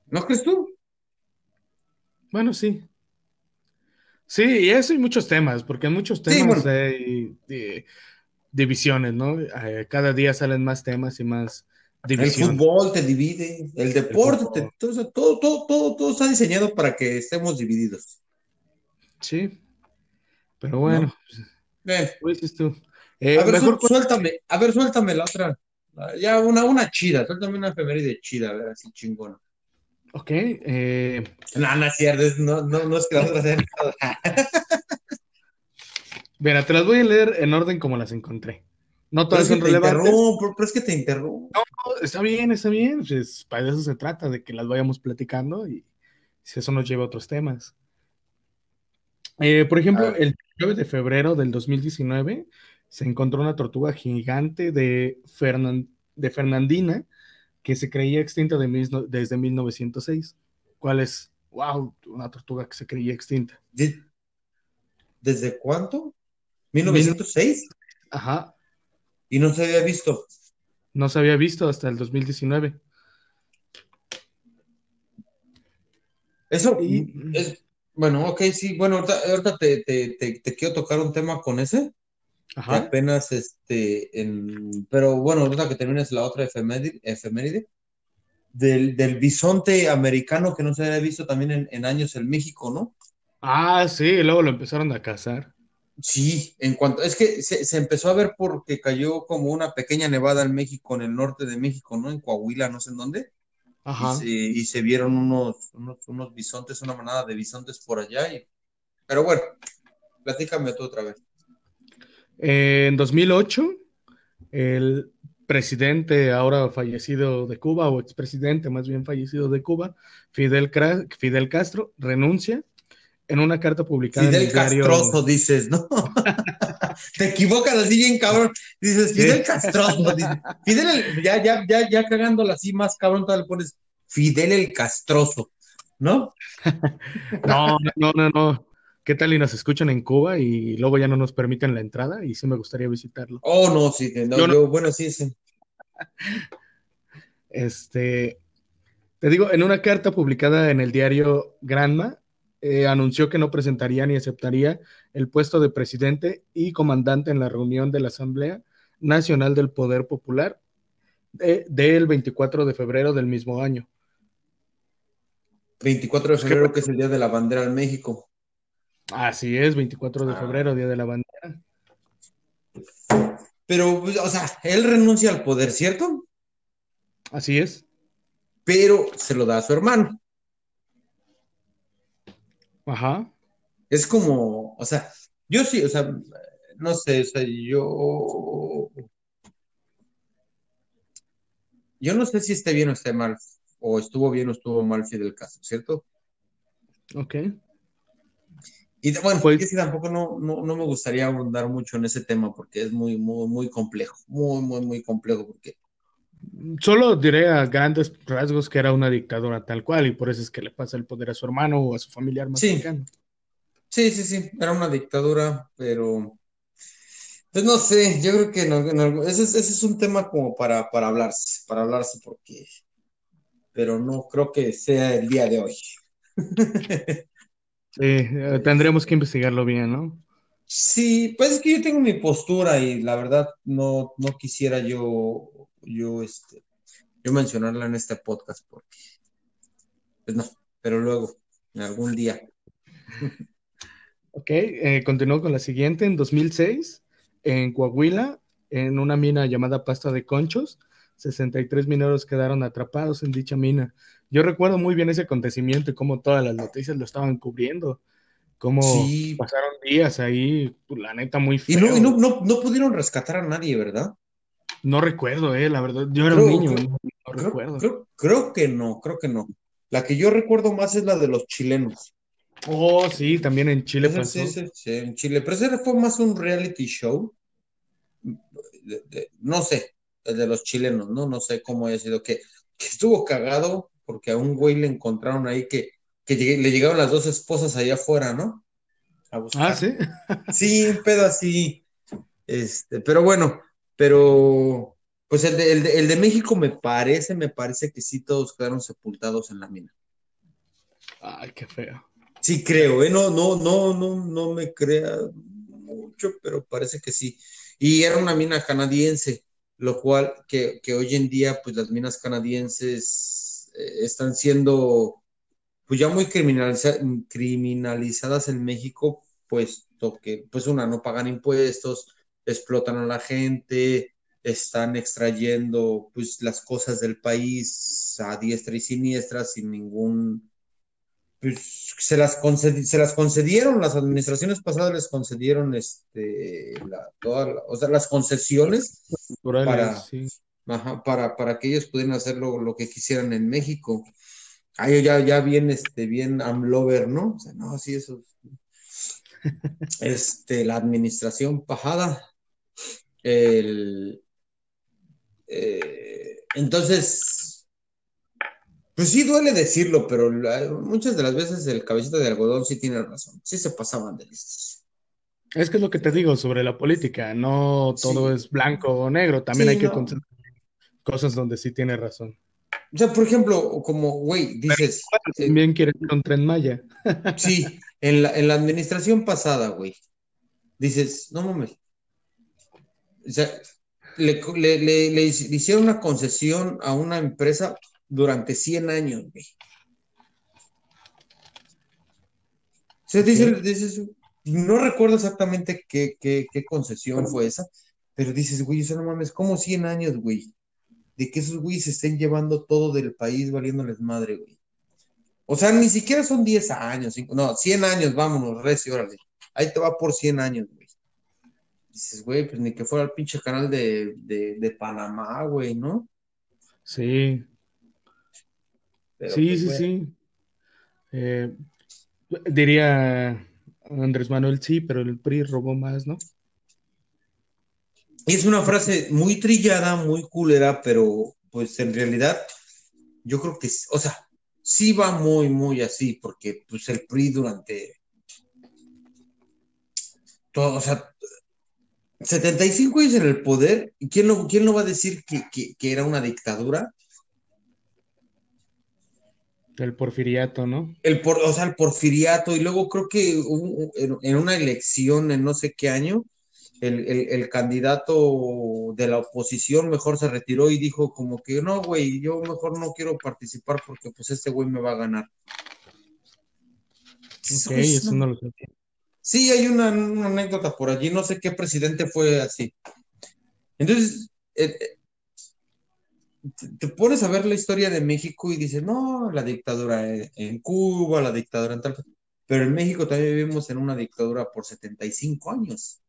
¿No crees tú? Bueno, sí. Sí, y eso y muchos temas, porque en muchos Sí, temas bueno. hay eh, divisiones, ¿no? Eh, cada día salen más temas y más El divisiones. fútbol te divide, el El deporte, te- todo, todo, todo, todo, todo está diseñado para que estemos divididos. Sí, pero bueno, Eh, ¿qué dices tú? Eh, a ver, mejor suéltame, a ver, suéltame la otra. Ya una, una chida, suéltame una efeméride chida, a ver, así chingona. Ok, eh, No, no es cierto, no, no, no es que la otra sea nada. mira, te las voy a leer en orden como las encontré. No Pero todas son te relevantes. interrumpo, pero es que te interrumpo. Está bien, está bien. Pues, para eso se trata, de que las vayamos platicando y si eso nos lleva a otros temas. Eh, por ejemplo, el 9 de febrero del 2019 se encontró una tortuga gigante de, Fernan- de Fernandina que se creía extinta de mil desde 1906. ¿Cuál es? ¡Wow! Una tortuga que se creía extinta. ¿de- ¿desde cuánto? Mil- ¿1906? Ajá, Y no se había visto. no se había visto hasta el 2019. Eso Y, es, bueno, ok, sí, bueno, ahorita, ahorita te, te, te, te quiero tocar un tema con ese, ajá, apenas, este, en, pero bueno, ahorita que termines la otra efeméride, efeméride del, del bisonte americano que no se había visto también en, en años en México, ¿no? ah, sí, y luego lo empezaron a cazar. Sí, en cuanto, es que se, se empezó a ver porque cayó como una pequeña nevada en México, en el norte de México, ¿no? En Coahuila, no sé en dónde, y Ajá. se, y se vieron unos, unos, unos bisontes, una manada de bisontes por allá, y, pero bueno, platícame tú otra vez. En 2008, el presidente ahora fallecido de Cuba, o expresidente más bien fallecido de Cuba, Fidel, Fidel Castro, renuncia en una carta publicada en Fidel el diario. Castroso, dices, ¿no? Te equivocas así bien, cabrón. Dices, Sí. Fidel Castroso. dices. Fidel, el- ya, ya, ya, ya cagándola así más, cabrón, todavía le pones Fidel el Castroso, ¿no? No, no, no, no. ¿Qué tal y nos escuchan en Cuba y luego ya no nos permiten la entrada? Y sí me gustaría visitarlo. Oh, no, sí, que no, Yo no- yo, bueno, sí, sí. Este, te digo, en una carta publicada en el diario Granma, eh, anunció que no presentaría ni aceptaría el puesto de presidente y comandante en la reunión de la Asamblea Nacional del Poder Popular de- del 24 de febrero del mismo año. 24 de febrero, que es el Día de la Bandera en México. Así es, 24 de Ah. febrero, Día de la Bandera. Pero, pues, o sea, él renuncia al poder, ¿cierto? Así es. Pero se lo da a su hermano. Ajá. Es como, o sea, yo sí, o sea, no sé, o sea, yo, yo no sé si esté bien o esté mal, o estuvo bien o estuvo mal Fidel Castro, ¿cierto? Ok. Y bueno, Pues- es que tampoco no, no, no me gustaría abundar mucho en ese tema porque es muy, muy, muy complejo, muy, muy, muy complejo, porque Solo diré a grandes rasgos que era una dictadura tal cual y por eso es que le pasa el poder a su hermano o a su familiar más Sí. cercano. sí, sí, sí, era una dictadura, pero, pues no sé, yo creo que en algún- en algún- ese, es- ese es un tema como para, para hablarse, para hablarse porque, pero no creo que sea el día de hoy. Sí, eh, tendremos que investigarlo bien, ¿no? Sí, pues es que yo tengo mi postura y la verdad no, no quisiera yo, yo, este, yo mencionarla en este podcast porque, pues no, pero luego, en algún día. Ok, eh, continúo con la siguiente. En 2006, en Coahuila, en una mina llamada Pasta de Conchos, 63 mineros quedaron atrapados en dicha mina. Yo recuerdo muy bien ese acontecimiento y cómo todas las noticias lo estaban cubriendo, cómo Sí, pasaron días ahí, pues, la neta, muy y feo. no, y no, no, no pudieron rescatar a nadie, ¿verdad? No recuerdo, eh, la verdad, yo era un niño, creo, no, no creo, recuerdo. creo, creo que no, creo que no. La que yo recuerdo más es la de los chilenos. Oh, sí, también en Chile Ese pasó. sí, sí, sí, en Chile, pero ese fue más un reality show, de- de- no sé, el de los chilenos, ¿no? No sé cómo haya sido, que, que estuvo cagado porque a un güey le encontraron ahí que, que le llegaron las dos esposas allá afuera, ¿no? A Ah, sí. Sí, un pedo así, este, pero bueno, pero pues el de, el de, el de México me parece, me parece que sí todos quedaron sepultados en la mina. Ay, qué feo. Sí creo, ¿eh? No, no, no, no, no me crea mucho, pero parece que sí. Y era una mina canadiense, lo cual que, que hoy en día, pues las minas canadienses están siendo, pues ya muy criminaliza- criminalizadas en México, puesto que, pues una, no pagan impuestos, explotan a la gente, están extrayendo, pues las cosas del país a diestra y siniestra sin ningún pues se las, concedi- se las concedieron, las administraciones pasadas les concedieron este, la, toda la- o sea, las concesiones para, sí. Ajá, para, para que ellos pudieran hacer lo, lo que quisieran en México. Ahí ya, ya bien, este, bien amlover, ¿no? O sea, no, sí, eso. Este, la administración pasada. El, eh, entonces, pues sí duele decirlo, pero la- muchas de las veces el cabecita de algodón sí tiene razón. Sí se pasaban de listos. Es que es lo que te digo sobre la política. No todo Sí, es blanco o negro. También sí, hay que no. Cosas donde sí tiene razón. O sea, por ejemplo, como, güey, dices, eh, También quiere ir un tren Maya. sí, en la, en la administración pasada, güey, dices, no mames. O sea, le, le- le- le hicieron una concesión a una empresa durante 100 años, güey. O sea, dice- Ok. dices, no recuerdo exactamente qué, qué, qué concesión fue esa, pero dices, güey, eso no mames, ¿cómo 100 años, güey? De que esos güeyes se estén llevando todo del país valiéndoles madre, güey. O sea, ni siquiera son 10 años, cinco- no, 100 años, vámonos, recio, órale. Ahí te va por 100 años, güey. Dices, güey, pues ni que fuera el pinche canal de, de, de Panamá, güey, ¿no? Sí, Pero sí, pues sí, sí. Eh, diría Andrés Manuel, sí, pero el PRI robó más, ¿no? Y es una frase muy trillada, muy culera, pero pues en realidad yo creo que, o sea, sí va muy, muy así, porque pues el PRI durante todo, o sea, 75 años en el poder, ¿y quién no, quién no va a decir que, que, que era una dictadura? El porfiriato, ¿no? El por, o sea, el porfiriato, y luego creo que hubo- en, en una elección en no sé qué año, el, el, el candidato de la oposición mejor se retiró y dijo como que no, güey, yo mejor no quiero participar porque pues este güey me va a ganar. Ok, eso no lo sé. Sí, hay una, una anécdota por allí, no sé qué presidente fue así. Entonces, eh, te, pones a ver la historia de México y dices, no, la dictadura en, en Cuba, la dictadura en tal, pero en México también vivimos en una dictadura por 75 años.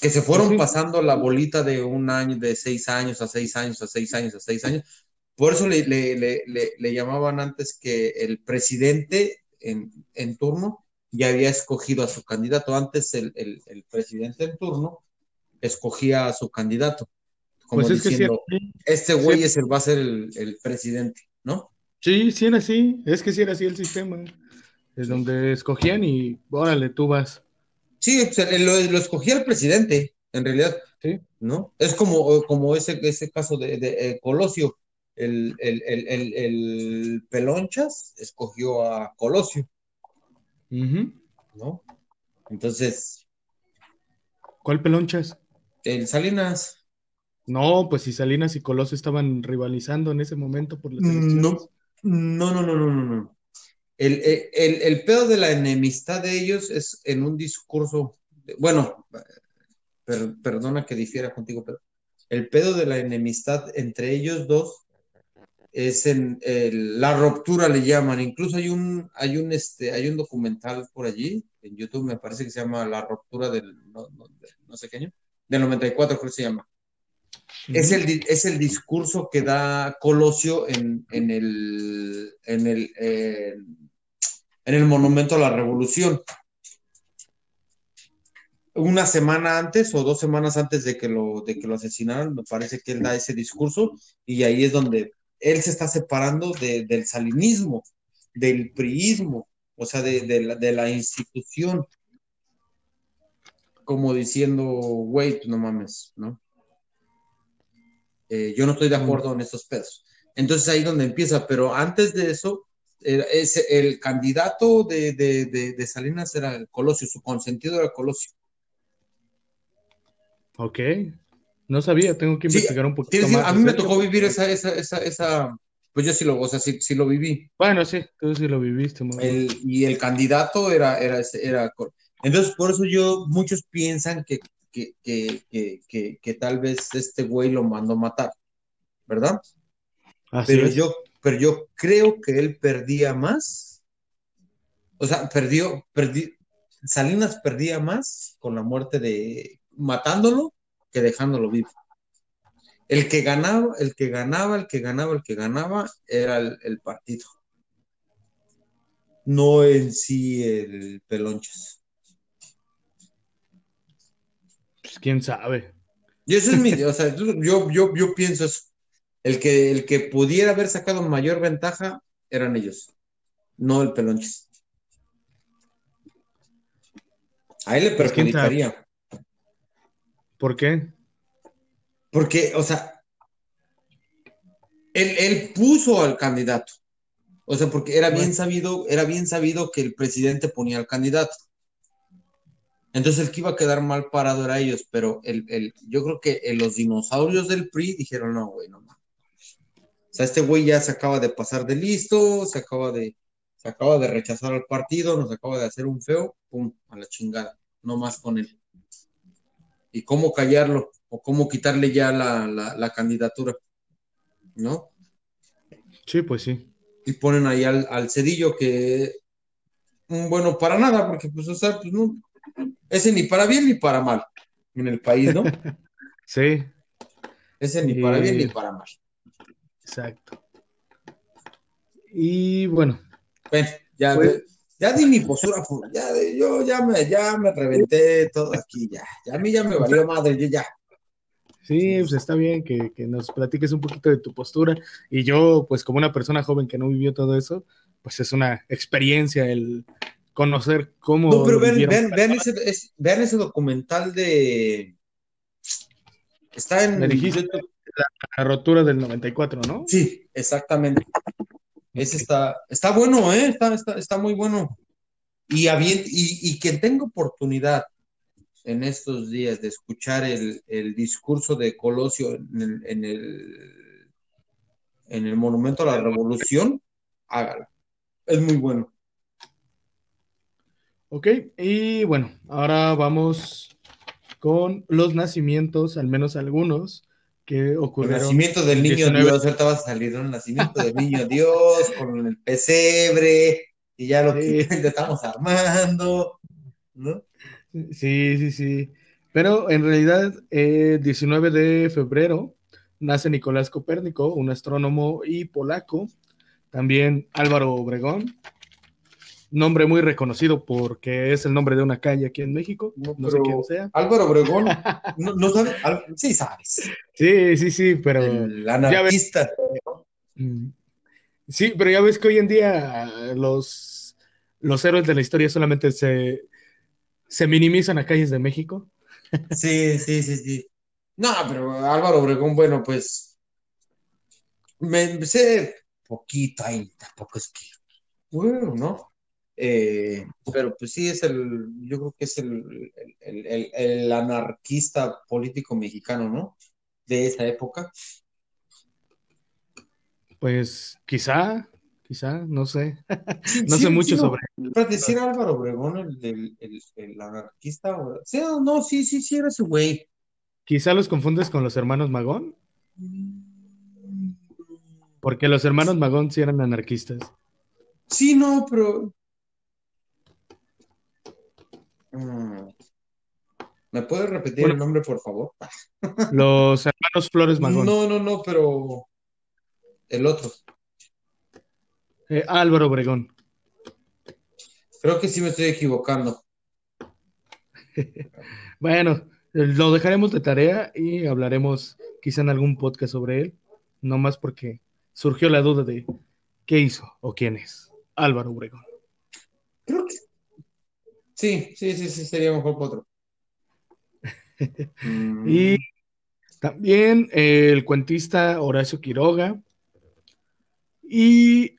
Que se fueron sí, pasando la bolita de un año, de seis años a seis años, a seis años, a seis años. Por eso le, le, le, le, llamaban antes que el presidente en, en, turno ya había escogido a su candidato. Antes el, el, el presidente en turno escogía a su candidato, como pues es que diciendo, sí, este güey es el, va a ser el, el presidente, ¿no? sí, sí era así, es que sí era así el sistema, es donde escogían y órale, tú vas. Sí, o sea, lo, lo, escogía el presidente, en realidad, ¿Sí? ¿no? Es como, como ese, ese caso de, de eh, Colosio, el, el, el, el, Pelonchas escogió a Colosio, Uh -huh. ¿no? Entonces. ¿Cuál pelonchas? El Salinas. No, pues si Salinas y Colosio estaban rivalizando en ese momento por las elecciones. No, no, no, no, no, no. El, el, el, pedo de la enemistad de ellos es en un discurso, bueno, per, perdona que difiera contigo, pero el pedo de la enemistad entre ellos dos es en el, la ruptura le llaman. Incluso hay un, hay un, este, hay un documental por allí en YouTube, me parece que se llama La ruptura del, no, no, de, no sé qué año, del 94 creo que se llama. Es, el, es el discurso que da Colosio en, en el, en el, eh, en el Monumento a la Revolución. Una semana antes o dos semanas antes de que lo, de que lo asesinaran, me parece que él da ese discurso y ahí es donde él se está separando de, del salinismo, del priismo, o sea, de, de, la, de la institución, como diciendo, güey, no mames, ¿no? Eh, yo no estoy de acuerdo en estos pedos. Entonces ahí donde empieza, pero antes de eso, el, ese, el candidato de, de, de, de, Salinas era el Colosio, su consentido era Colosio. Ok, no sabía, tengo que investigar sí, un poquito más. A mí me tocó vivir esa, esa, esa, esa, pues yo sí lo, o sea, sí, sí lo viví. Bueno, sí, tú sí lo viviste. El, y el candidato era, era, era, entonces por eso yo, muchos piensan que, que, que, que, que, que tal vez este güey lo mandó matar, ¿verdad? Así pero es. yo, pero yo creo que él perdía más. O sea, perdió, perdi, Salinas perdía más con la muerte de matándolo que dejándolo vivo. El que ganaba, el que ganaba, el que ganaba, el que ganaba era el, el partido. No en sí el pelonchas. Pues quién sabe. Y eso es mi, o sea, yo, yo, yo pienso eso. El que, el que pudiera haber sacado mayor ventaja eran ellos, no el pelonchas. A él le perjudicaría. ¿Por qué? Porque, o sea, él, él, puso al candidato. O sea, porque era bien sabido, era bien sabido que el presidente ponía al candidato. Entonces el que iba a quedar mal parado era ellos, pero el, el, yo creo que los dinosaurios del PRI dijeron, no, güey, no sea, este güey ya se acaba de pasar de listo, se acaba de, se acaba de rechazar al partido, nos acaba de hacer un feo, pum, a la chingada, no más con él. ¿Y cómo callarlo? ¿O cómo quitarle ya la, la, la candidatura? ¿No? Sí, pues sí. Y ponen ahí al, al cedillo que, bueno, para nada, porque pues, o sea, pues no, ese ni para bien ni para mal en el país, ¿no? sí. Ese ni para bien ni para mal. Exacto. Y bueno. Bueno, ya, pues, ya di mi postura, ya, yo ya me, ya me reventé todo aquí, ya. ya. A mí ya me valió madre, yo ya. Sí, pues está bien que, que, nos platiques un poquito de tu postura. Y yo, pues como una persona joven que no vivió todo eso, pues es una experiencia el conocer cómo... No, pero vean, vean, vean, ese, es, vean ese documental de... Está en... la, rotura del 94, ¿no? Sí, exactamente. Ese está, está bueno, ¿eh? Está, está, está muy bueno. Y, y, y quien tenga oportunidad en estos días de escuchar el, el discurso de Colosio en el, en el, en el Monumento a la Revolución, hágalo. Es muy bueno. Ok, y bueno, ahora vamos con los nacimientos, al menos algunos, que ocurrieron. El nacimiento del niño 19... Dios, ahorita va a salir un nacimiento del niño Dios con el pesebre, y ya lo sí. que estamos armando, ¿no? Sí, sí, sí. Pero en realidad, eh, 19 de febrero nace Nicolás Copérnico, un astrónomo y polaco. También Álvaro Obregón, nombre muy reconocido porque es el nombre de una calle aquí en México. No, no sé quién sea. Álvaro Obregón, no, no sabes, sí sabes. Sí, sí, sí, pero. El anarquista. Mm. Sí, pero ya ves que hoy en día los, los héroes de la historia solamente se, se minimizan a calles de México. Sí, sí, sí, sí. No, pero Álvaro Obregón, bueno, pues me sé poquito ahí, tampoco es que, bueno, ¿no? Eh, pero pues sí es el, yo creo que es el, el, el, el, anarquista político mexicano, ¿no? De esa época. Pues quizá, quizá, no sé, no sé mucho sí, sobre. Para decir Álvaro Obregón, el, el, anarquista, sí, no, sí, sí, sí, era ese güey. Quizá los confundes con los hermanos Magón. Porque los hermanos Magón sí eran anarquistas. Sí, no, pero. ¿Me puedes repetir bueno, el nombre, por favor? Los hermanos Flores Magón. No, no, no, pero el otro. Eh, Álvaro Obregón. Creo que sí me estoy equivocando. Bueno, lo dejaremos de tarea y hablaremos quizá en algún podcast sobre él, no más porque surgió la duda de qué hizo o quién es Álvaro Obregón. Creo que sí, sí, sí, sí, sería mejor que otro. Mm, Y también el cuentista Horacio Quiroga y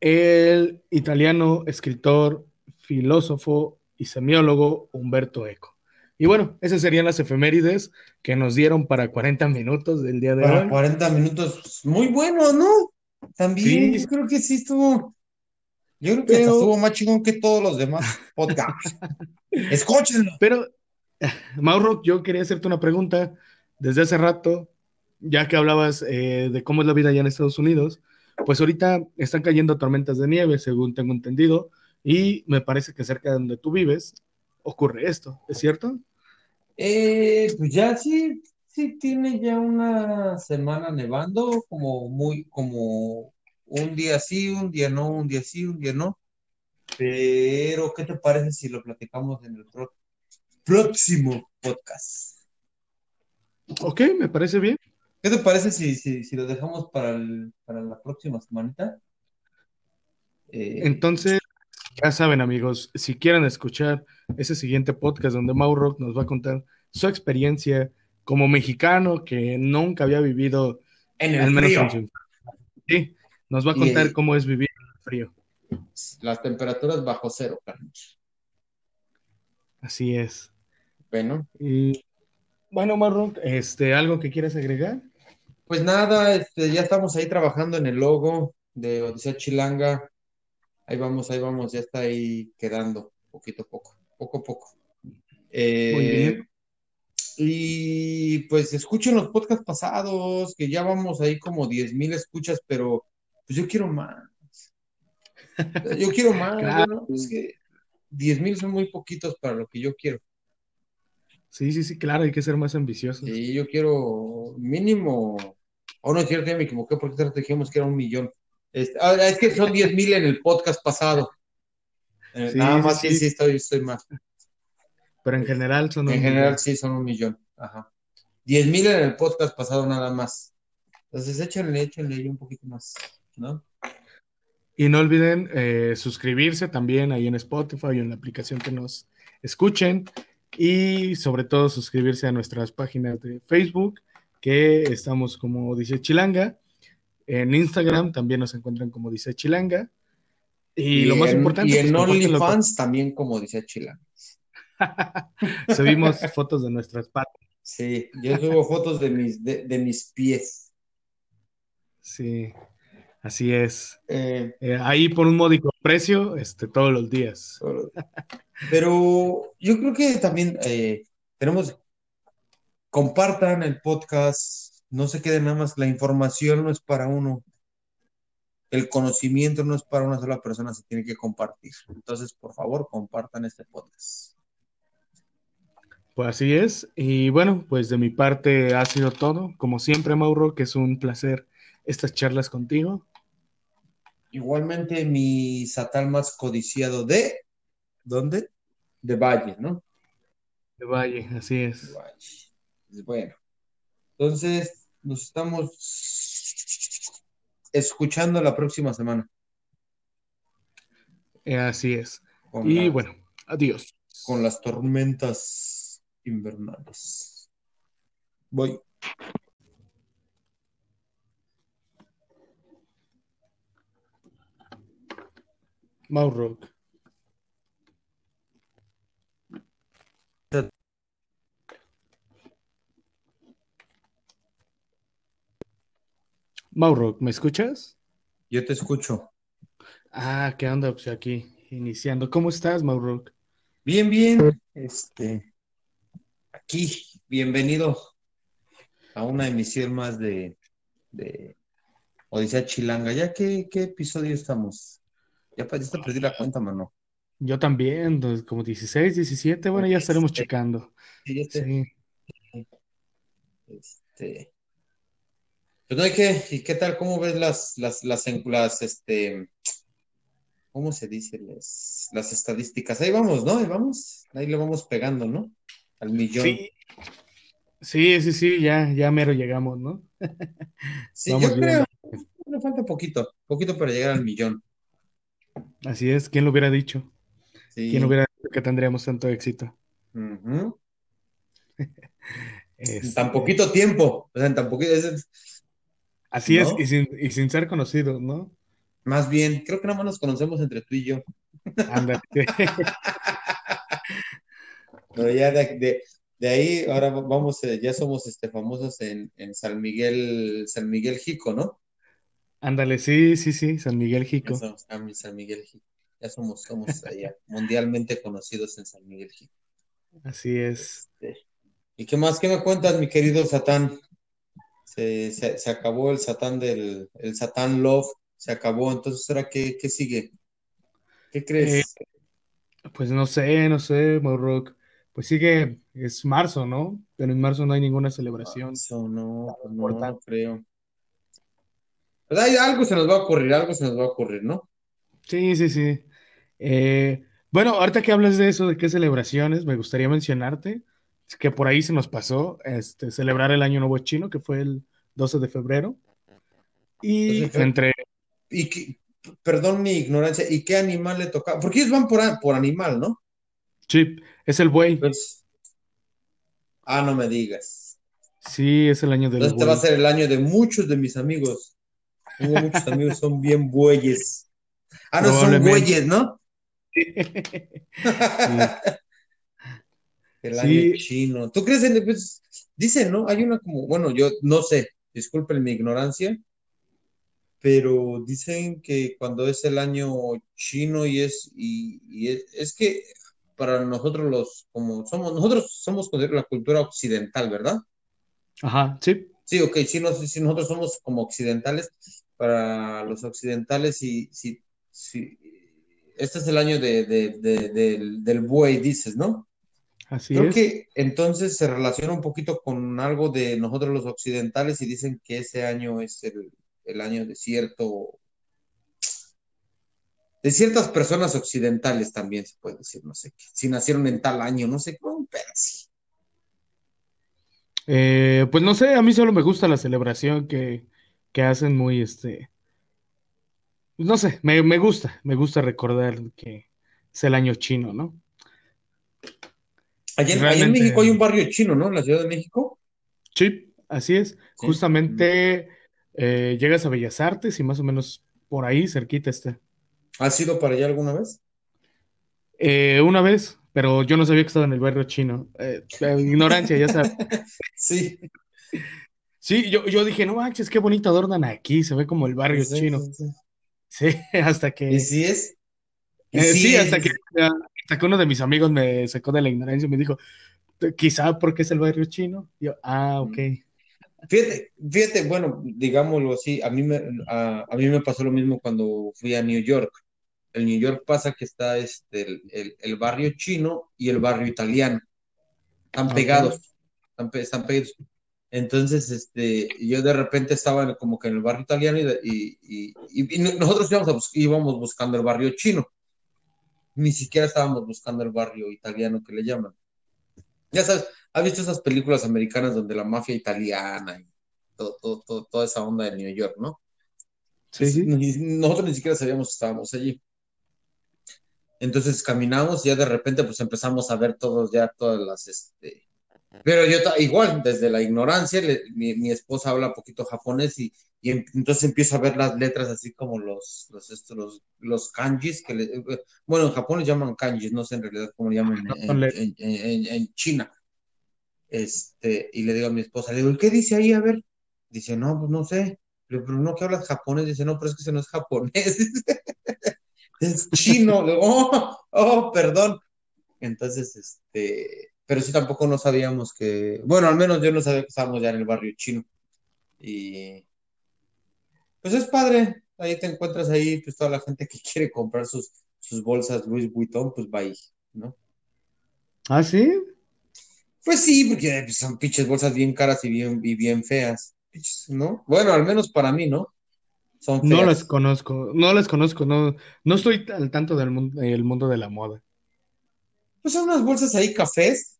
el italiano escritor, filósofo y semiólogo Humberto Eco. Y bueno, esas serían las efemérides que nos dieron para 40 minutos del día de para hoy. 40 minutos, muy bueno, ¿no? También, Sí. yo creo que sí estuvo. Yo creo que Pero- estuvo más chingón que todos los demás podcasts. Escúchenlo. Pero, Mauro, yo quería hacerte una pregunta desde hace rato, ya que hablabas eh, de cómo es la vida allá en Estados Unidos, pues ahorita están cayendo tormentas de nieve, según tengo entendido, y me parece que cerca de donde tú vives ocurre esto, ¿es cierto? Eh, pues ya sí, sí tiene ya una semana nevando, como muy, como un día sí, un día no, un día sí, un día no. Pero, ¿qué te parece si lo platicamos en el pro- próximo podcast? Ok, me parece bien. ¿Qué te parece si, si, si lo dejamos para, el- para la próxima semanita? Eh, Entonces, ya saben, amigos, si quieren escuchar ese siguiente podcast donde Mauro nos va a contar su experiencia como mexicano que nunca había vivido, en el al menos frío. en su. Sí, nos va a Y- contar cómo es vivir en el frío. Las temperaturas bajo cero, Carlos. Así es. Bueno, Y bueno, Mauro, este, ¿algo que quieras agregar? pues nada, este, ya estamos ahí trabajando en el logo de Odisea Chilanga. Ahí vamos, ahí vamos, ya está ahí quedando, poquito a poco, poco a poco. Eh, Muy bien. Y pues escuchen los podcasts pasados, que ya vamos ahí como 10 mil escuchas, pero pues yo quiero más. Yo quiero más, Claro. ¿no? Es que 10 mil son muy poquitos para lo que yo quiero. Sí, sí, sí, claro, hay que ser más ambiciosos. Sí, yo quiero mínimo. Oh, no es cierto, ya me equivoqué porque te dijimos que era un millón. Este, ah, es que son 10 mil en el podcast pasado. Eh, Sí, nada más, sí, sí. sí, estoy, estoy mal. Pero en general son En un general, millón. sí, son un millón. Ajá. 10 mil en el podcast pasado, nada más. Entonces, échenle, échenle un poquito más, ¿no? Y no olviden eh, suscribirse también ahí en Spotify o en la aplicación que nos escuchen. Y sobre todo suscribirse a nuestras páginas de Facebook, que estamos como dice Chilanga. En Instagram también nos encuentran como dice Chilanga. Y, lo más en, importante, y en OnlyFans también, como dice Chila. subimos fotos de nuestras patas. Sí, yo subo fotos de mis, de, de mis pies. Sí, así es. Eh, Eh, ahí por un módico precio, este, todos los días. Pero yo creo que también eh, tenemos, compartan el podcast, no se queden nada más, la información no es para uno, el conocimiento no es para una sola persona, se tiene que compartir. Entonces, por favor, compartan este podcast. Pues así es. Y bueno, pues de mi parte ha sido todo. Como siempre, Mauro, que es un placer estas charlas contigo. Igualmente, mi satal más codiciado de, ¿dónde? De Valle, ¿no? De Valle, así De es. Valle. Pues Bueno, entonces nos estamos escuchando la próxima semana. Eh, así es. con Y bueno, adiós. con las tormentas invernales. Voy. Mauro. Mauro, ¿me escuchas? Yo te escucho. Ah, ¿qué onda? Pues aquí, iniciando. ¿Cómo estás, Mauro? Bien, bien. Este, aquí, bienvenido a una emisión más de, de Odisea Chilanga. ¿Ya qué, qué episodio estamos? Ya, hasta perdí la cuenta, mano. Yo también, pues, como 16, 17, bueno, ya estaremos checando. Sí, ya sé. Sí. Este, pues no hay que, ¿y qué tal? ¿Cómo ves las, las, las, este, ¿cómo se dice? Las, las estadísticas. Ahí vamos, ¿no? Ahí vamos, ahí le vamos pegando, ¿no? Al millón. Sí, sí, sí, sí, ya, ya mero llegamos, ¿no? Sí, Vamos yo viendo. creo, me falta poquito, poquito para llegar al millón. Así es, ¿quién lo hubiera dicho? ¿Quién hubiera dicho que tendríamos tanto éxito? En tan Este, poquito tiempo, o sea, en tan poquito, es- así es, y sin, y sin ser conocidos, ¿no? Más bien, creo que nada más nos conocemos entre tú y yo. Ándale. Pero ya de, de- de ahí, ahora vamos, eh, ya somos este, famosos en, en San Miguel, San Miguel Jico, ¿no? Ándale, sí, sí, sí, San Miguel Ya Jico. somos ah, San Miguel Jico. Ya somos, somos allá, mundialmente conocidos en San Miguel Jico. Así es. Este, ¿y qué más? ¿Qué me cuentas, mi querido Satán? Se, se, se acabó el Satán del, el Satán Love, se acabó, entonces ahora qué, qué sigue? ¿Qué Eh, crees? pues no sé, no sé, Morrock. Pues sigue, es marzo, ¿no? Pero en marzo no hay ninguna celebración Eso no, no, no creo. Pero hay algo se nos va a ocurrir, algo se nos va a ocurrir, ¿no? Sí, sí, sí. Eh, bueno, ahorita que hablas de eso, de qué celebraciones, me gustaría mencionarte que por ahí se nos pasó este, celebrar el Año Nuevo Chino, que fue el 12 de febrero. Y Entonces, entre, y qué- perdón mi ignorancia, ¿y qué animal le toca? Porque ellos van por, por animal, ¿no? sí, es el buey. Pues, ah, no me digas. Sí, es el año del Entonces este va a ser el año de muchos de mis amigos. Tengo muchos amigos, son bien bueyes. Ah, no, son güeyes, ¿no? Sí, El año sí, chino. ¿Tú crees en, pues, dicen, ¿no? Hay una como, bueno, yo no sé, disculpen mi ignorancia, pero dicen que cuando es el año chino y es, y, y es, es que para nosotros los, como somos, nosotros somos considerados la cultura occidental, ¿verdad? ajá, sí, Sí, ok, sí, no, sí, nosotros somos como occidentales, para los occidentales, sí, sí, sí, este es el año de, de- de- del, del buey, dices, ¿no? así Creo es. que entonces se relaciona un poquito con algo de nosotros los occidentales y dicen que ese año es el, el año de cierto, de ciertas personas occidentales también se puede decir, no sé, si nacieron en tal año, no sé, cómo, pero sí. Eh, pues no sé, a mí solo me gusta la celebración que, que hacen muy, este, pues no sé, me, me gusta, me gusta recordar que es el año chino, ¿no? Allá Y en, México hay un barrio chino, ¿no? En la Ciudad de México. sí, así es. Sí. Justamente eh, llegas a Bellas Artes y más o menos por ahí cerquita está. ¿Has ido para allá alguna vez? Eh, una vez, pero yo no sabía que estaba en el barrio chino. Eh, ignorancia, ya sabes. Sí, Sí, yo, yo dije, no manches, qué bonito adornan aquí, se ve como el barrio sí, chino. sí, sí. Sí, hasta ¿Y que, sí es? ¿Y eh, sí hasta que, es? hasta que uno de mis amigos me sacó de la ignorancia y me dijo, quizá porque es el barrio chino. Y yo, ah, ok. Fíjate, fíjate, bueno, digámoslo así, a mí me, a, a mí me pasó lo mismo cuando fui a New York. En New York pasa que está este, el, el- el barrio chino y el barrio italiano. Están Ok. pegados, están, pe- están pegados. Entonces, este, yo de repente estaba como que en el barrio italiano y, y, y- y- y nosotros íbamos, a bus- íbamos buscando el barrio chino. Ni siquiera estábamos buscando el barrio italiano que le llaman. Ya sabes, ¿has visto esas películas americanas donde la mafia italiana y todo, todo, todo- toda esa onda de New York, ¿no? Sí, sí. nosotros ni siquiera sabíamos que estábamos allí. Entonces caminamos y ya de repente pues empezamos a ver todos ya todas las, este... Pero yo igual, desde la ignorancia, le- mi, mi esposa habla poquito japonés y, y em- entonces empiezo a ver las letras así como los, los, estos, los, los kanjis, que le- bueno, en Japón les llaman kanjis, no sé en realidad cómo le llaman en, en, en, China. Este, y le digo a mi esposa, le digo, ¿y qué dice ahí? A ver. Dice, no, pues no sé. Le digo, pero no que hablas japonés. Dice, no, pero es que ese no es japonés. es chino. Le digo, oh, oh, perdón. Entonces, este, pero sí tampoco no sabíamos que, bueno, al menos yo no sabía que estábamos ya en el barrio chino. Y pues es padre. Ahí te encuentras ahí, pues toda la gente que quiere comprar sus, sus bolsas Louis Vuitton, pues va ahí, ¿no? Ah, sí. Pues sí, porque pues, son pinches bolsas bien caras y bien, y bien feas, ¿no? Bueno, al menos para mí, ¿no? Son No las feas. conozco, no las conozco, no, no estoy al tanto del mundo, el mundo de la moda. Pues son unas bolsas ahí cafés,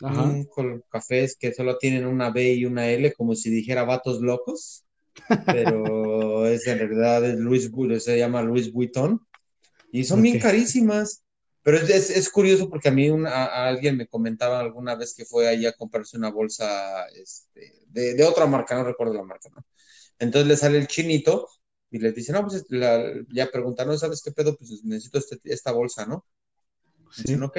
Ajá. con cafés que solo tienen una B y una L, como si dijera vatos locos, pero es en realidad es Louis, Vu- se llama Louis Vuitton, y son Ok. bien carísimas. Pero es, es- es curioso porque a mí una- a, a alguien me comentaba alguna vez que fue ahí a comprarse una bolsa este, de, de otra marca, no recuerdo la marca, ¿no? Entonces le sale el chinito y le dice, no, pues la- ya pregunta, no, ¿sabes qué pedo? Pues necesito este- esta bolsa, ¿no? Dicen, Sí. ok.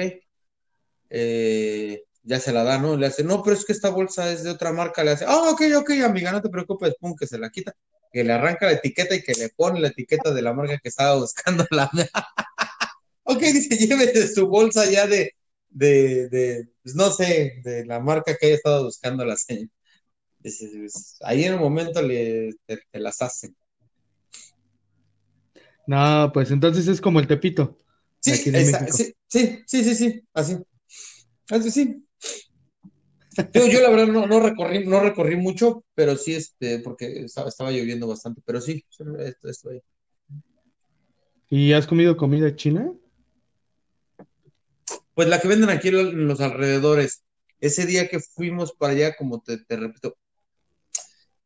Eh, ya se la da, ¿no? Le hace, no, pero es que esta bolsa es de otra marca. Le hace, ah, ok, ok, amiga, no te preocupes, pum, que se la quita, que le arranca la etiqueta y que le pone la etiqueta de la marca que estaba buscando la. ok, dice, llévete su bolsa ya de, de, de, pues no sé, de la marca que haya estado buscando la señora. Dice, pues, ahí en el momento le, te, te las hacen. No, pues entonces es como el Tepito, esa- sí, sí, sí, sí, sí, así. Así sí. Yo, yo la verdad no, no recorrí, no recorrí mucho, pero sí, este, porque estaba, estaba lloviendo bastante, pero sí, esto, esto ahí. ¿Y has comido comida china? Pues la que venden aquí en los alrededores. Ese día que fuimos para allá, como te, te repito,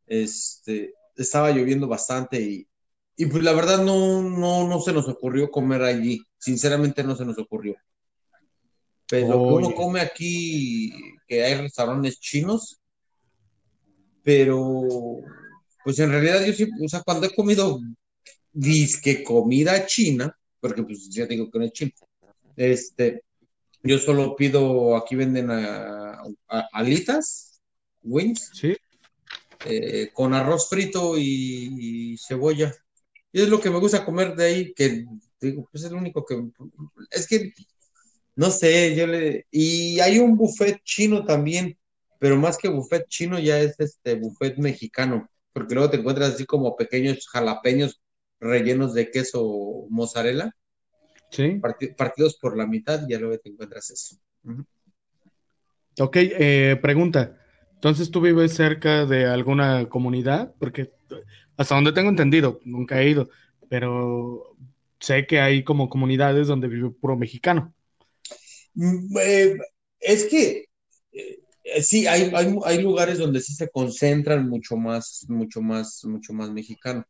este, estaba lloviendo bastante y, y pues la verdad no, no, no se nos ocurrió comer allí. Sinceramente no se nos ocurrió. Pero lo que uno come aquí, que hay restaurantes chinos, pero pues en realidad yo sí, o sea, cuando he comido disque comida china, porque pues ya digo que no es chino, este, yo solo pido, aquí venden a- a- alitas, wings, ¿sí? eh, con arroz frito y, y cebolla. Y es lo que me gusta comer de ahí, que digo, pues es lo único que, es que, no sé, yo le, y hay un buffet chino también, pero más que buffet chino ya es este buffet mexicano, porque luego te encuentras así como pequeños jalapeños rellenos de queso mozzarella, ¿Sí? parti- partidos por la mitad, y ya luego te encuentras eso. Ok, eh, pregunta. Entonces, ¿tú vives cerca de alguna comunidad? Porque hasta donde tengo entendido, nunca he ido, pero sé que hay como comunidades donde vive puro mexicano. Mm, eh, es que eh, sí, hay, hay, hay lugares donde sí se concentran mucho más, mucho más, mucho más mexicano.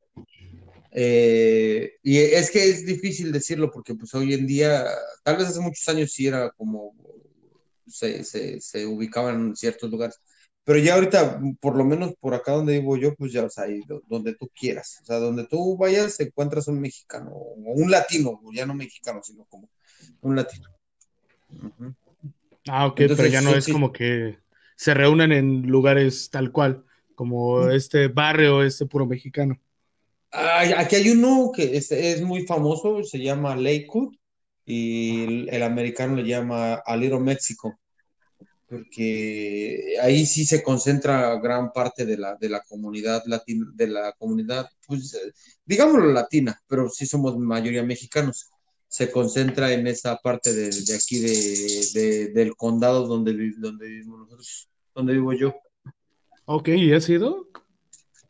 Eh, y es que es difícil decirlo porque pues hoy en día, tal vez hace muchos años sí era como se, se, se ubicaban en ciertos lugares. Pero ya ahorita, por lo menos por acá donde vivo yo, pues ya, o sea, donde tú quieras. O sea, donde tú vayas, encuentras un mexicano o un latino, ya no mexicano, sino como un latino. Ah, ok, pero ya no sí, es sí. como que se reúnen en lugares tal cual, como este barrio, este puro mexicano. Aquí hay uno que es, es muy famoso, se llama Lakewood y el, el americano le llama A Little Mexico, porque ahí sí se concentra gran parte de la, de la comunidad latina, de la comunidad, pues eh, digámoslo latina, pero sí somos mayoría mexicanos. Se concentra en esa parte de, de aquí de, de- del condado donde, donde vivimos nosotros, donde vivo yo. Ok, ¿y has ido?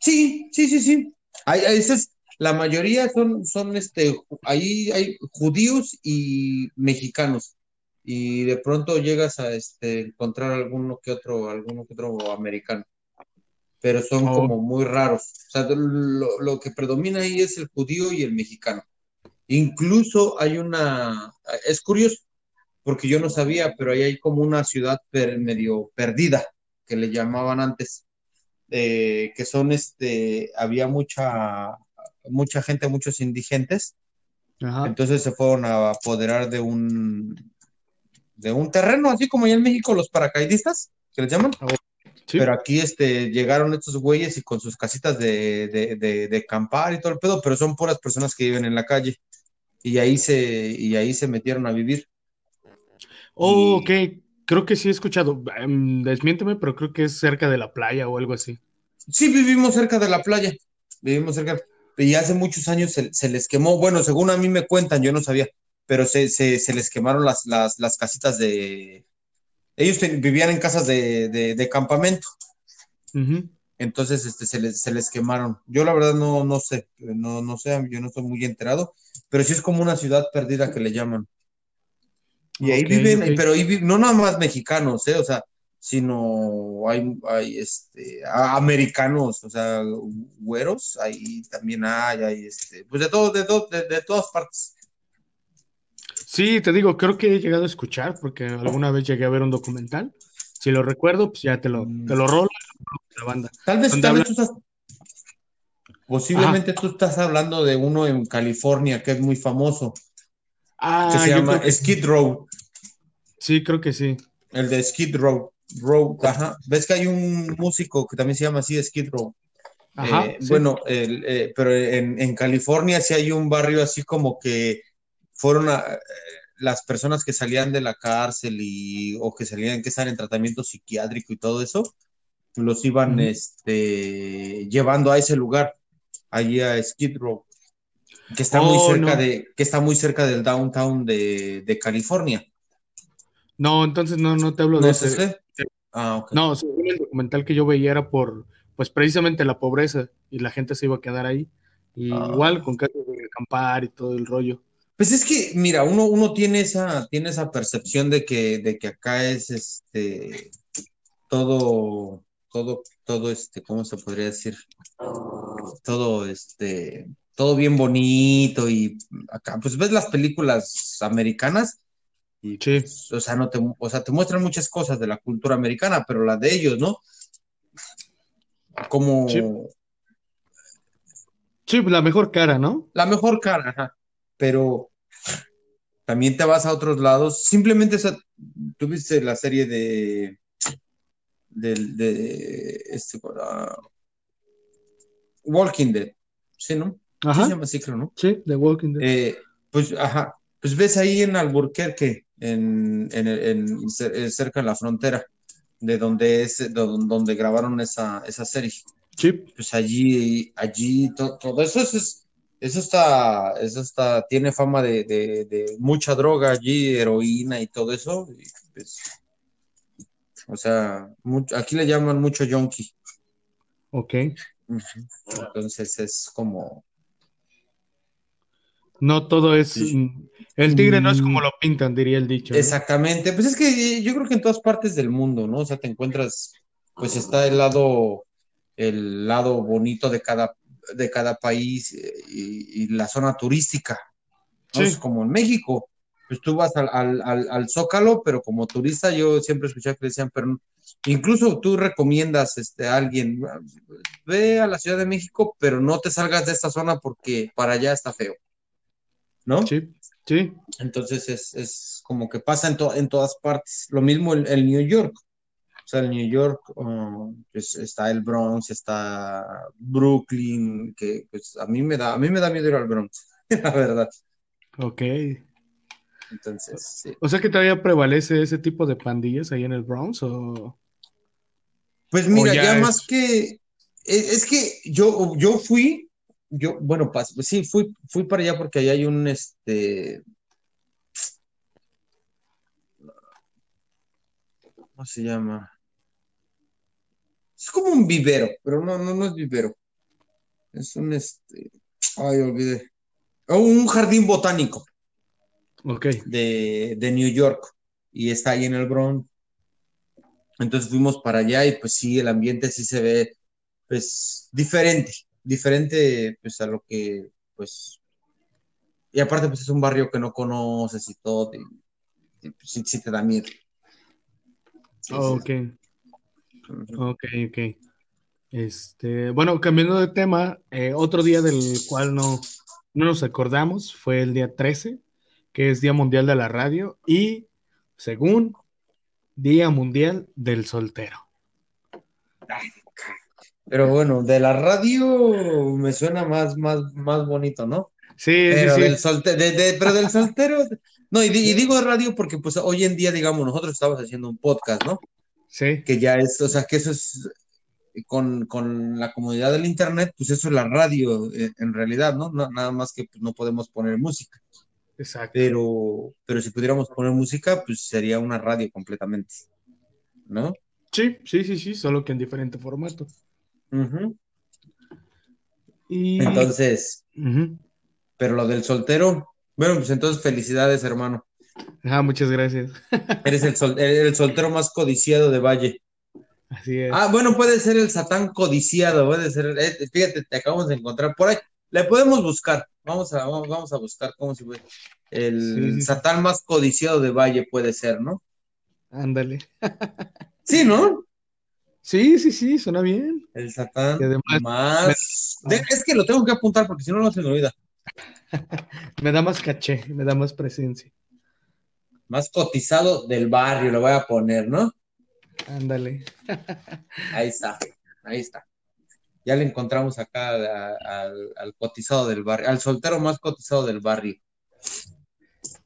Sí, sí, sí, sí. Hay, hay- esa es- la mayoría son, son este, ahí hay judíos y mexicanos. Y de pronto llegas a este, encontrar alguno que otro, alguno que otro americano. Pero son Oh, como muy raros. O sea, lo, lo que predomina ahí es el judío y el mexicano. Incluso hay una, es curioso, porque yo no sabía, pero ahí hay como una ciudad per- medio perdida, que le llamaban antes eh, que son este, había mucha, mucha gente, muchos indigentes, ajá. entonces se fueron a apoderar de un, de un terreno, así como allá en México los paracaidistas, que les llaman, Sí. pero aquí este, llegaron estos güeyes y con sus casitas de, de, de, de acampar y todo el pedo, pero son puras personas que viven en la calle, y ahí se, y ahí se metieron a vivir. Oh, ok. Creo que sí he escuchado. Em, desmiénteme, pero creo que es cerca de la playa o algo así. sí vivimos cerca de la playa, vivimos cerca, y hace muchos años se, se les quemó, bueno, según a mí me cuentan, yo no sabía, pero se, se, se les quemaron las, las, las casitas de... Ellos vivían en casas de, de, de campamento, Ujú. entonces este, se, les, se les quemaron. Yo la verdad no, no sé, no, no sé, yo no estoy muy enterado, pero sí es como una ciudad perdida que le llaman. Y ahí Ok, viven, ok. pero ahí viven, no nada más mexicanos, ¿eh? O sea, sino hay, hay este, americanos, o sea, güeros, ahí también hay, hay este, pues de todo, de, todo- de, de todas partes. Sí, te digo, creo que he llegado a escuchar porque alguna vez llegué a ver un documental. Si lo recuerdo, pues ya te lo, te lo rolo la banda. Tal vez, tal vez tú estás, posiblemente tú estás hablando de uno en California que es muy famoso, que Ah, se yo llama creo que- Skid Row, sí, creo que sí. el de Skid Row. Row, ajá. ¿Ves que hay un músico que también se llama así, Skid Row? Ajá, Eh, sí. Bueno, el, eh, pero en, en California sí hay un barrio así como que fueron a- eh, las personas que salían de la cárcel y, o que salían que estaban en tratamiento psiquiátrico y todo eso, los iban este, llevando a ese lugar, allí a Skid Row, que está muy Oh, cerca no. de, que está muy cerca del downtown de, de California. No, entonces no, no te hablo ¿No de es ese. ese? Ah. No, según el documental que yo veía era por, pues precisamente la pobreza y la gente se iba a quedar ahí. Y Ah. igual con casas de acampar y todo el rollo. Pues es que, mira, uno, uno tiene esa, tiene esa percepción de que, de que acá es este todo, todo, todo este, ¿cómo se podría decir? Todo este, todo bien bonito y acá, pues ves las películas americanas y, Sí. pues, o sea, no te, o sea, te muestran muchas cosas de la cultura americana, pero la de ellos, ¿no? Como Sí. Sí, la mejor cara, ¿no? la mejor cara, ajá. Pero también te vas a otros lados. Simplemente, o sea, tú viste la serie de, del- de, este, ah, Walking Dead, ¿sí, no? Sí Ajá. se llama así, creo, ¿no? Sí, The Walking Dead. Eh, pues, ajá, pues ves ahí en Alburquerque, en, en, eh, cerca de la frontera, de donde es, de don- donde grabaron esa, esa serie. Sí. Pues allí, allí, to- todo eso es, es- eso está, eso está, tiene fama de, de- de mucha droga allí, heroína y todo eso. y, pues, o sea, mucho- aquí le llaman mucho yonki. Ok. Entonces es como, No todo es. Sí. El tigre no es como Mm. lo pintan, diría el dicho. ¿no? exactamente, pues es que yo creo que en todas partes del mundo, ¿no? O sea, te encuentras, pues está el lado, el lado bonito de cada, de cada país eh, y, y la zona turística, ¿no? Sí. Es como en México, pues tú vas al, al, al, al Zócalo, pero como turista yo siempre escuché que decían, pero incluso tú recomiendas este, a alguien, ve a la Ciudad de México, pero no te salgas de esta zona porque para allá está feo, ¿no? Sí. Sí. Entonces es, es como que pasa en, to- en todas partes. Lo mismo el, el New York. O sea, el New York, um, pues está el Bronx, está Brooklyn, que pues a mí me da, a mí me da miedo ir al Bronx, la verdad. Ok. Entonces, sí. O sea que todavía prevalece ese tipo de pandillas ahí en el Bronx o. Pues mira, O ya ya es- más que, es, es que yo, yo fui, yo, bueno, pas- pues sí, fui, fui para allá porque allá hay un, este, ¿cómo se llama? Es como un vivero, pero no, no, no es vivero. Es un, este, ay, olvidé. Oh, Un jardín botánico Ok. de, de New York y está ahí en el Bronx. Entonces fuimos para allá y pues sí, el ambiente sí se ve pues diferente, diferente pues a lo que pues y aparte pues es un barrio que no conoces y todo y, y, pues, sí, sí te da miedo. Sí. Ok. Ok, ok. Este, bueno, cambiando de tema, eh, otro día del cual no, no nos acordamos fue el día 13, que es Día Mundial de la Radio, y según Día Mundial del Soltero. Pero bueno, de la radio me suena más, más, más bonito, ¿no? Sí, Pero sí, del sí. soltero, de, de- pero del soltero, no, y, y digo radio porque pues hoy en día, digamos, nosotros estamos haciendo un podcast, ¿no? Sí, Que ya es, o sea, que eso es con, con la comunidad del internet, pues eso es la radio eh, en realidad, ¿no? No- nada más que pues, no podemos poner música, exacto. pero, pero si pudiéramos poner música, pues sería una radio completamente, ¿no? Sí, sí, sí, sí, solo que en diferente formato. Y, Entonces, pero lo del soltero, bueno, pues entonces felicidades, hermano. Ah, muchas gracias. Eres el, sol- el soltero más codiciado de Valle. Así es. Ah, bueno, puede ser el Satán codiciado, puede ser, eh, fíjate, te acabamos de encontrar por ahí. Le podemos buscar, vamos a, vamos, vamos a buscar cómo se ve. El Sí. Satán más codiciado de Valle puede ser, ¿no? Ándale. Sí, ¿no? Sí, sí, sí, suena bien. El Satán además, más... es que lo tengo que apuntar porque si no, no se me olvida. Me da más caché, me da más presencia. Más cotizado del barrio, lo voy a poner, ¿no? Ándale. Ahí está, ahí está. Ya le encontramos acá a- al, al cotizado del barrio, al soltero más cotizado del barrio.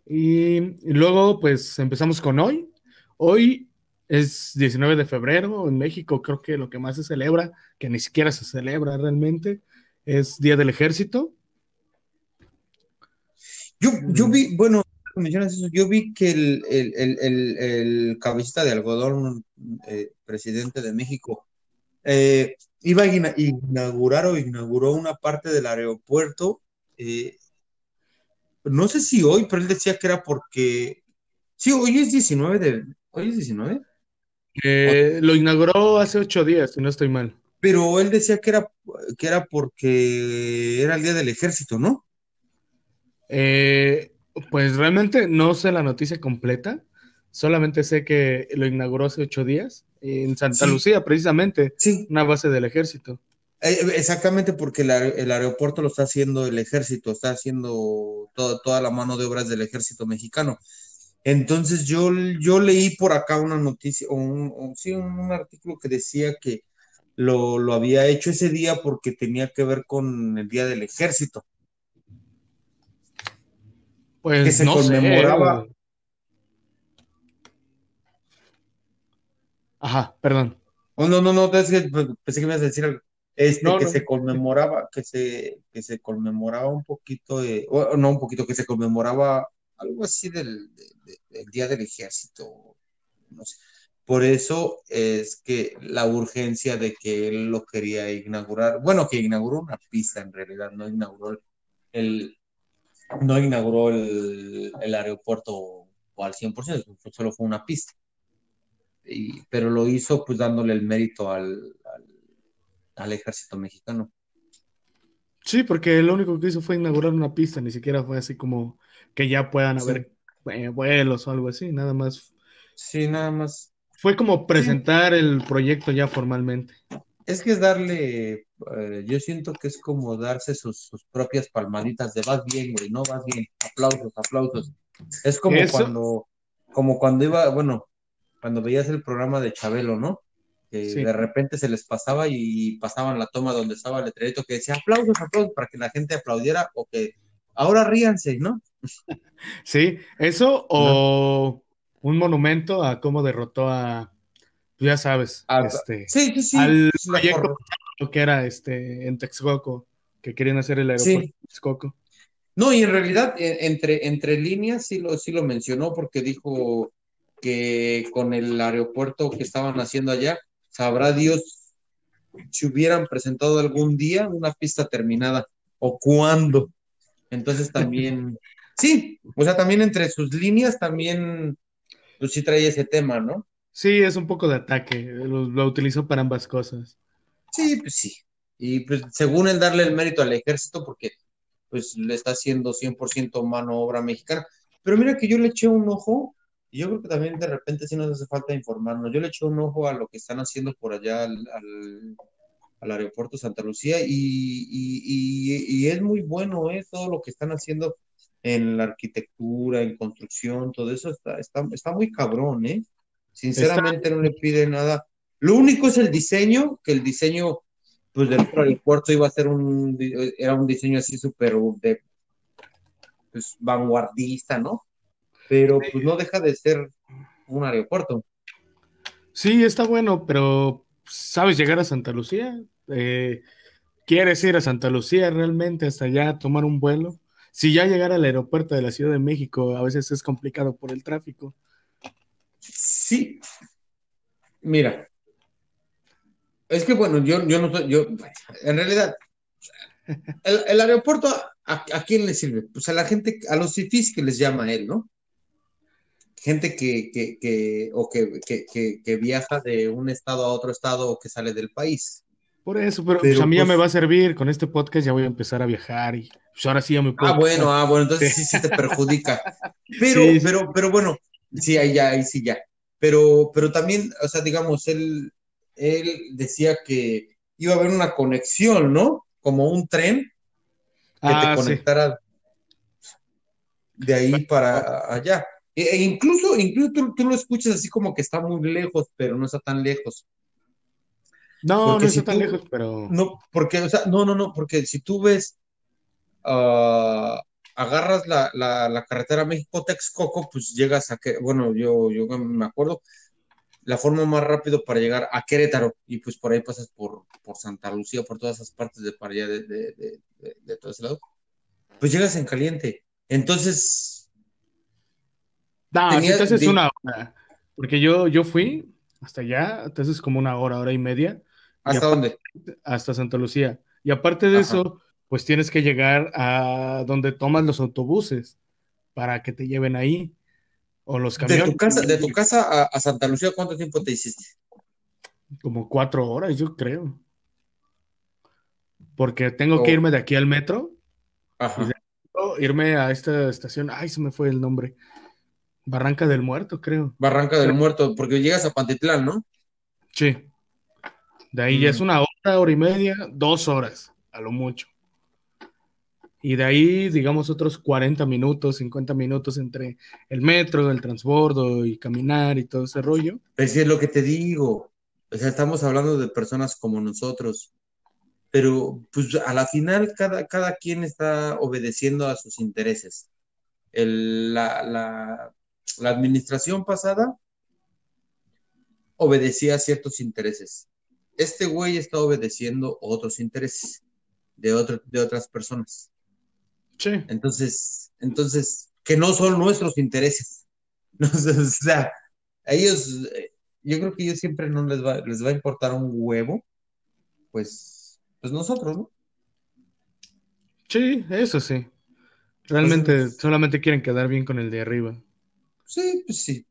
Y, y luego, pues empezamos con hoy. Hoy es 19 de febrero. En México creo que lo que más se celebra, que ni siquiera se celebra realmente, es Día del Ejército. Yo, yo vi, bueno, mencionas eso, yo vi que el, el, el, el, cabecita de algodón, eh, presidente de México, eh, iba a ina- inaugurar o inauguró una parte del aeropuerto. eh, no sé si hoy, pero él decía que era porque. Sí, hoy es 19 de. Hoy es 19. Eh, lo inauguró hace ocho días, si no estoy mal. Pero él decía que era, que era porque era el día del ejército, ¿no? Eh, pues realmente no sé la noticia completa, solamente sé que lo inauguró hace ocho días en Santa Sí. Lucía, precisamente, Sí, una base del ejército. Eh, exactamente porque el, aer- el aeropuerto lo está haciendo el ejército, está haciendo toda, toda la mano de obras del ejército mexicano. Entonces yo, yo leí por acá una noticia, o un, sí, un artículo que decía que lo, lo había hecho ese día porque tenía que ver con el Día del Ejército, que Pues se no sé. conmemoraba, Ajá, perdón. oh, no, no, no, es que pensé que me ibas a decir algo, este, No, que no. se conmemoraba, que se, que se conmemoraba un poquito, de- o no un poquito, que se conmemoraba algo así del, de- de- del Día del Ejército, no sé. Por eso es que la urgencia de que él lo quería inaugurar, bueno, que inauguró una pista en realidad, no inauguró el, no inauguró el, el aeropuerto al 100%, fue- solo fue una pista. Y- pero lo hizo pues dándole el mérito al, al, al ejército mexicano. Sí, porque lo único que hizo fue inaugurar una pista, ni siquiera fue así como que ya puedan Sí, haber eh, vuelos o algo así, nada más. sí, nada más. Fue como Sí, presentar el proyecto ya formalmente. es que es darle, eh, yo siento que es como darse sus, sus propias palmaditas de vas bien, güey, no vas bien, aplausos, aplausos. Es como Eso, cuando, como cuando iba, bueno, cuando veías el programa de Chabelo, ¿no? Que sí. de repente se les pasaba y pasaban la toma donde estaba el letrerito que decía aplausos, aplausos, para que la gente aplaudiera o que ahora ríanse, ¿no? Sí, eso ¿No? o un monumento a cómo derrotó a, tú ya sabes, este, sí, sí, sí, al proyecto forma. que era este en Texcoco, que querían hacer el aeropuerto Sí. de Texcoco. No, y en realidad, e- entre, entre líneas sí lo, sí lo mencionó porque dijo que con el aeropuerto que estaban haciendo allá, sabrá Dios si hubieran presentado algún día una pista terminada o cuándo. Entonces también, sí, o sea, también entre sus líneas también, pues sí trae ese tema, ¿no? Sí, es un poco de ataque, lo, lo utilizó para ambas cosas. Sí, pues sí. Y pues según él darle el mérito al ejército porque pues le está haciendo 100% mano obra mexicana. Pero mira que yo le eché un ojo, y yo creo que también de repente sí nos hace falta informarnos. Yo le eché un ojo a lo que están haciendo por allá al, al, al aeropuerto Santa Lucía y, y, y, y es muy bueno, ¿eh? Todo lo que están haciendo en la arquitectura, en construcción, todo eso está, está, está muy cabrón, ¿eh? Está, Sinceramente no le pide nada. Lo único es el diseño, que el diseño pues del aeropuerto iba a ser un, era un diseño así súper de pues, vanguardista, ¿no? Pero pues no deja de ser un aeropuerto. sí, está bueno, pero ¿sabes llegar a Santa Lucía? Eh, ¿quieres ir a Santa Lucía realmente hasta allá tomar un vuelo? Si ya llegar al aeropuerto de la Ciudad de México a veces es complicado por el tráfico. Sí, mira, Es que bueno, yo, yo no yo, en realidad, el, el aeropuerto, ¿a, ¿a, quién le sirve? Pues a la gente, a los fifís que les llama él, ¿no? Gente que, que, que o que, que, que, viaja de un estado a otro estado o que sale del país. Por eso, pero, pero pues a mí pues, ya me va a servir, con este podcast ya voy a empezar a viajar y pues ahora sí ya me puedo. Ah, bueno, ah, bueno, entonces sí, sí te perjudica. Pero, sí, pero, pero bueno, sí, ahí ya, ahí sí ya. Pero, pero también, o sea, digamos, él, él decía que iba a haber una conexión, ¿no? Como un tren que ah, te conectara sí. de ahí para allá. E, e incluso, incluso tú, tú, lo escuchas así como que está muy lejos, pero no está tan lejos. No, porque no está tan lejos, pero. No, porque, o sea, no, no, no, porque si tú ves, uh, agarras la, la, la carretera México-Texcoco, pues llegas a que, bueno, yo, yo me acuerdo, la forma más rápido para llegar a Querétaro y pues por ahí pasas por, por Santa Lucía, por todas esas partes de para allá de, de, de, de, todo ese lado, pues llegas en caliente. Entonces... No, tenía, entonces es una hora, porque yo, yo fui hasta allá, entonces como una hora, hora y media. ¿Hasta y dónde? Hasta Santa Lucía. Y aparte de Ajá. eso, pues tienes que llegar a donde tomas los autobuses para que te lleven ahí. O los camiones. De tu casa, de tu casa a, a, Santa Lucía, ¿cuánto tiempo te hiciste? Como cuatro horas, yo creo. Porque tengo oh. que irme de aquí al metro. Ajá. Y irme a esta estación. Ay, se me fue el nombre. Barranca del Muerto, creo. Barranca del Muerto, porque llegas a Pantitlán, ¿no? Sí. De ahí mm. ya es una hora, hora y media, dos horas, a lo mucho. Y de ahí, digamos, otros 40 minutos, 50 minutos entre el metro, el transbordo y caminar y todo ese rollo. Pues es lo que te digo. O sea, estamos hablando de personas como nosotros. Pero, pues, a la final, cada, cada quien está obedeciendo a sus intereses. El, la, la, la administración pasada obedecía a ciertos intereses. Este güey está obedeciendo otros intereses de, otro, de otras personas. Sí. Entonces, entonces, que no son nuestros intereses. o sea, a ellos, yo creo que ellos siempre no les va, les va a importar un huevo, pues, pues nosotros, ¿no? Sí, eso sí. Realmente solamente quieren quedar bien con el de arriba. Sí, pues sí.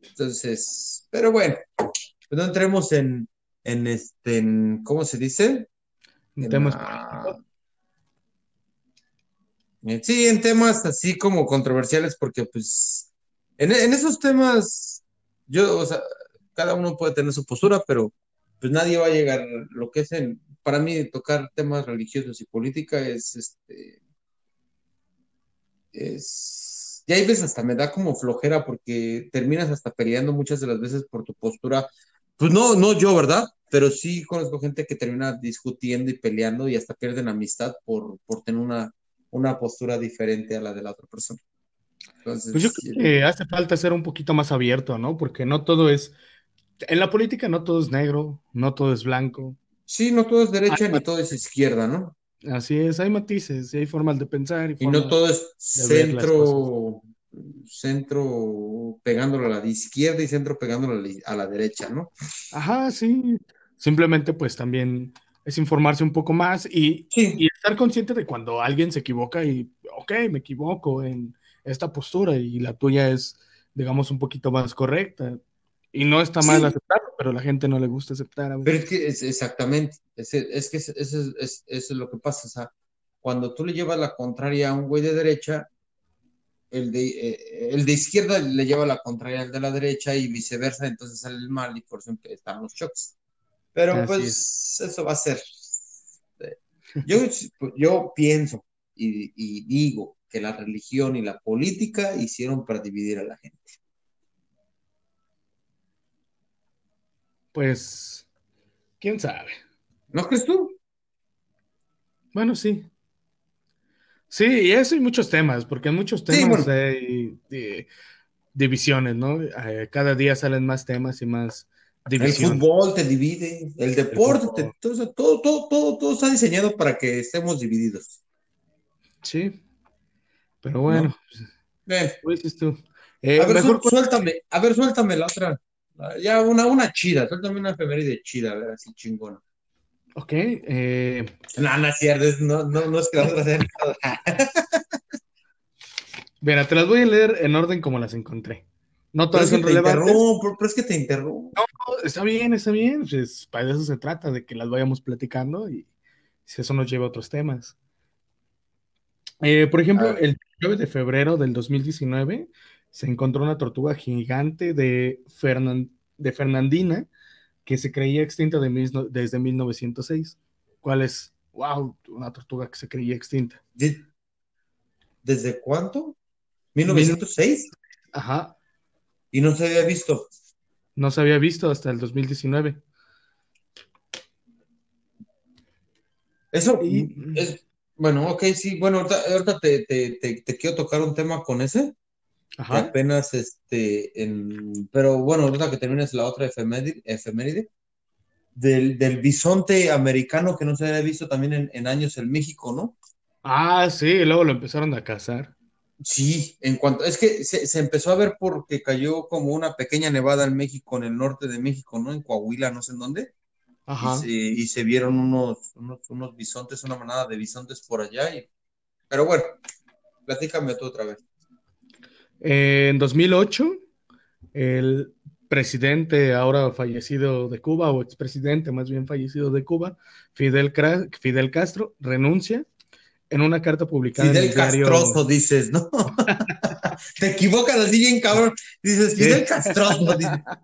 Entonces, pero bueno, pues no entremos en, en este, en, ¿cómo se dice? En temas la... Sí, en temas así como controversiales, porque pues en, esos temas, yo, cada uno puede tener su postura, pero pues nadie va a llegar, lo que es para mí tocar temas religiosos y política es, este, es, y hay veces hasta me da como flojera porque terminas hasta peleando muchas de las veces por tu postura, pues no, no yo, ¿verdad? Pero sí conozco gente que termina discutiendo y peleando y hasta pierden amistad por, por tener una una postura diferente a la de la otra persona. Entonces, pues yo creo que hace falta ser un poquito más abierto, ¿no? Porque no todo es, en la política no todo es negro, no todo es blanco. Sí, no todo es derecha hay ni todo es izquierda, ¿no? Así es, hay matices, hay formas de pensar. Y, y no todo es centro, centro pegándolo a la izquierda y centro pegándolo a la, a la derecha, ¿no? Ajá, sí. Simplemente pues también es informarse un poco más y, sí. y, estar consciente de cuando alguien se equivoca y, ok, me equivoco en esta postura y la tuya es, digamos, un poquito más correcta. Y no está mal sí. aceptarlo, pero a la gente no le gusta aceptar. A pero es que es exactamente, es, es que eso es, es, es, lo que pasa. O sea, cuando tú le llevas la contraria a un güey de derecha, el de, eh, el de izquierda le lleva la contraria al de la derecha y viceversa, entonces sale el mal y por eso están los choques. Pero Así pues es. eso va a ser. Yo, yo pienso y, y, digo que la religión y la política hicieron para dividir a la gente. Pues, quién sabe. ¿No crees tú? Bueno, sí. Sí, y eso hay muchos temas, porque en muchos temas sí, bueno. hay de, divisiones, ¿no? Eh, cada día salen más temas y más División. El fútbol te divide, el deporte, el te, todo, todo, todo, todo, está diseñado para que estemos divididos. Sí, pero bueno, ¿No? eh. ¿qué dices tú? Eh, a ver, mejor... suéltame, a ver, suéltame la otra. Ya una, una chida, suéltame una efeméride chida, a ver, así chingona. Ok. Eh, no, no es cierto, no, no, no es que vamos a hacer nada. Mira, te las voy a leer en orden como las encontré. No todas pero son relevantes. Pero, pero, es que te interrumpo. No, está bien, está bien. Pues, para eso se trata, de que las vayamos platicando y si eso nos lleva a otros temas. Eh, por ejemplo, el 9 de febrero del 2019 se encontró una tortuga gigante de, de Fernandina que se creía extinta de desde 1906. ¿Cuál es? ¡Wow! Una tortuga que se creía extinta. ¿Desde cuánto? ¿1906? Ajá. ¿Y no se había visto? No se había visto hasta el 2019. Eso es, bueno, ok, sí, bueno, ahorita, te, quiero tocar un tema con ese. Ajá. apenas, este, en, pero bueno, ahorita que termines la otra efeméride, del, del, bisonte americano que no se había visto también en, años en México, ¿no? Ah, sí, luego lo empezaron a cazar. Sí, en cuanto, es que se, empezó a ver porque cayó como una pequeña nevada en México, en el norte de México, ¿no? En Coahuila, no sé en dónde. Ajá. Y, se, vieron unos, unos, bisontes, una manada de bisontes por allá. Pero bueno, platícame tú otra vez. en 2008, el presidente ahora fallecido de Cuba, o expresidente más bien fallecido de Cuba, Fidel, Fidel Castro, renuncia en una carta publicada Fidel en el diario... Castroso, dices, ¿no? Te equivocas así bien cabrón. Dices, Fidel Castroso.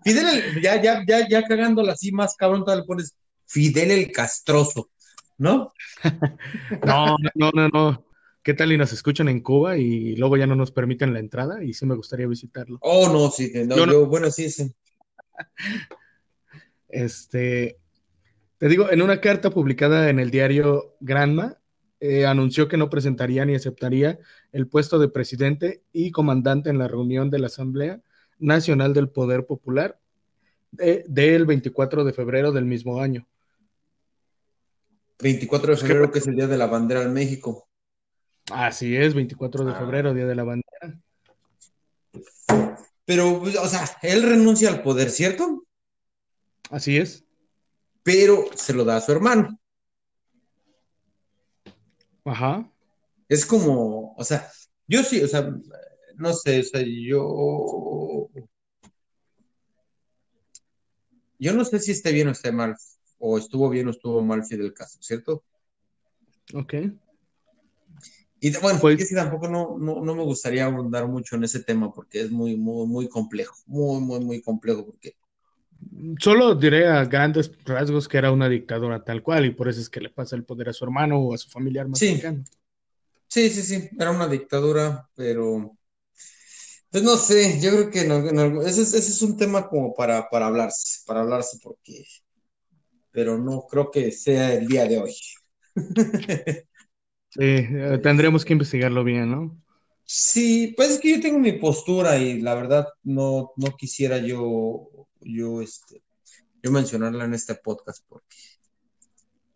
Fidel, el... ya, ya, ya, ya cagándola así más cabrón, te le pones Fidel el Castroso, ¿no? no, no, no, no. ¿Qué tal y nos escuchan en Cuba y luego ya no nos permiten la entrada? Y sí me gustaría visitarlo. Oh, no, sí, no, bueno, sí, sí. Este, te digo, en una carta publicada en el diario Granma, eh, anunció que no presentaría ni aceptaría el puesto de presidente y comandante en la reunión de la Asamblea Nacional del Poder Popular del 24 de febrero del mismo año. 24 de febrero, que es el Día de la Bandera en México. Así es, 24 de ah. febrero, Día de la Bandera. Pero, o sea, él renuncia al poder, ¿cierto? Así es. Pero se lo da a su hermano. Ajá. Es como, o sea, yo sí, o sea, no sé, o sea, yo. Yo no sé si esté bien o esté mal, o estuvo bien o estuvo mal Fidel Castro, ¿cierto? Ok. Y bueno, pues, tampoco no, no, me gustaría abundar mucho en ese tema porque es muy, muy, muy complejo, muy, muy, muy complejo porque Solo diré a grandes rasgos que era una dictadura tal cual y por eso es que le pasa el poder a su hermano o a su familiar más sí. Sí, sí, sí, era una dictadura, pero pues no sé, yo creo que ese, es, un tema como para, para hablarse, para hablarse porque, pero no creo que sea el día de hoy. sí, eh, tendremos que investigarlo bien, ¿no? Sí, pues es que yo tengo mi postura y la verdad no, no quisiera yo yo, este, yo mencionarla en este podcast porque,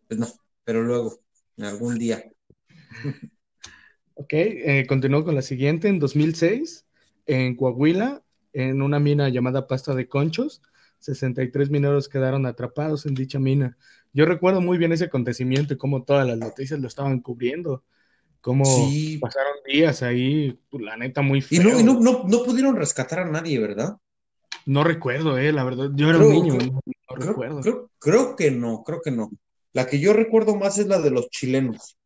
pues no, pero luego, en algún día. Ok, eh, continúo con la siguiente. En 2006, en Coahuila, en una mina llamada Pasta de Conchos, 63 mineros quedaron atrapados en dicha mina. Yo recuerdo muy bien ese acontecimiento y cómo todas las noticias lo estaban cubriendo. Cómo pasaron días ahí, pues, la neta, muy feo. Y, no, no, no pudieron rescatar a nadie, ¿verdad? No recuerdo, eh, la verdad. Yo era un niño, creo, no, recuerdo. Creo, que no, creo que no. La que yo recuerdo más es la de los chilenos.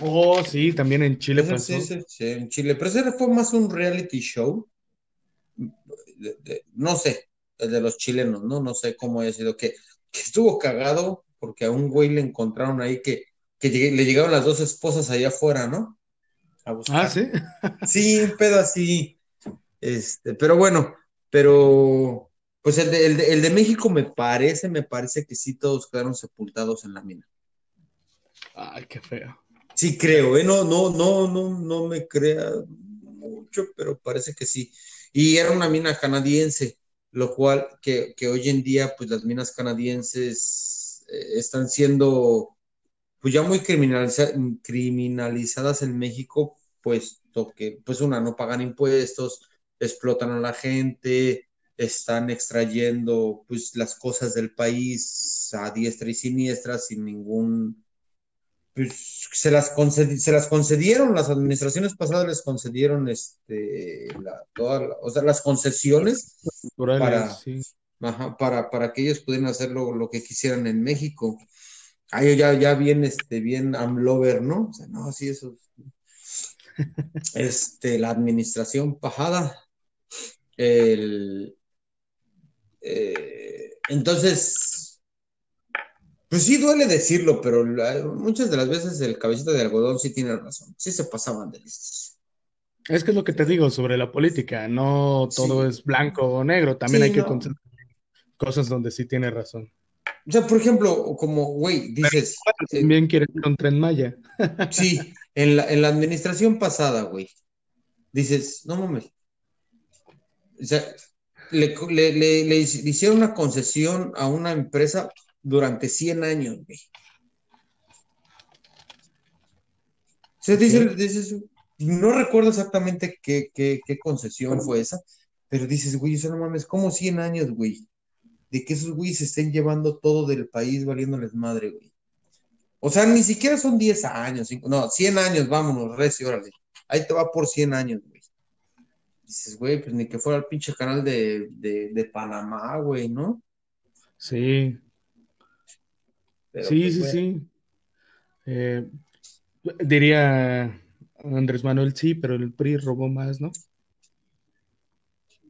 Oh, sí, también en Chile Sí, sí, sí, en Chile. Pero ese fue más un reality show. no sé, el de los chilenos, ¿no? No sé cómo haya sido. Que, estuvo cagado porque a un güey le encontraron ahí que, que le llegaron las dos esposas allá afuera, ¿no? A buscar. Ah, sí. sí, un pedo así. Este, pero bueno, pero, pues el de, el, de, México me parece, me parece que sí todos quedaron sepultados en la mina. Ay, qué feo. Sí creo, ¿eh? No, no, no, no, no me crea mucho, pero parece que sí. Y era una mina canadiense, lo cual que, hoy en día, pues las minas canadienses eh, están siendo, pues ya muy criminalizadas en México, puesto que, pues una, no pagan impuestos, explotan a la gente, están extrayendo pues las cosas del país a diestra y siniestra sin ningún pues se las, se las concedieron, las administraciones pasadas les concedieron este, la, o sea, las concesiones para, para, para que ellos pudieran hacer lo, que quisieran en México. Ahí ya, ya bien, este, bien amlover, ¿no? O sea, no, así eso. este, la administración pajada. El, eh, entonces, pues sí duele decirlo, pero muchas de las veces el cabecito de algodón sí tiene razón, sí se pasaban de listos. Es que es lo que te digo sobre la política, no todo es blanco o negro, también hay que no. cosas donde sí tiene razón. O sea, por ejemplo, como, güey, dices... Eh, también quieres un tren Maya. sí, en la, en la administración pasada, güey, dices, no mames. O sea, le, le, le, hicieron una concesión a una empresa durante 100 años, güey. Se dice, no recuerdo exactamente qué, qué, qué, concesión fue esa, pero dices, güey, eso no mames, ¿cómo 100 años, güey? De que esos güeyes se estén llevando todo del país valiéndoles madre, güey. O sea, ni siquiera son 10 años, no, 100 años, vámonos, recio, órale. Ahí te va por 100 años, güey. Dices, güey, pues ni que fuera el pinche canal de, de, Panamá, güey, ¿no? Sí. sí, pues, sí, sí. Eh, diría Andrés Manuel, sí, pero el PRI robó más, ¿no?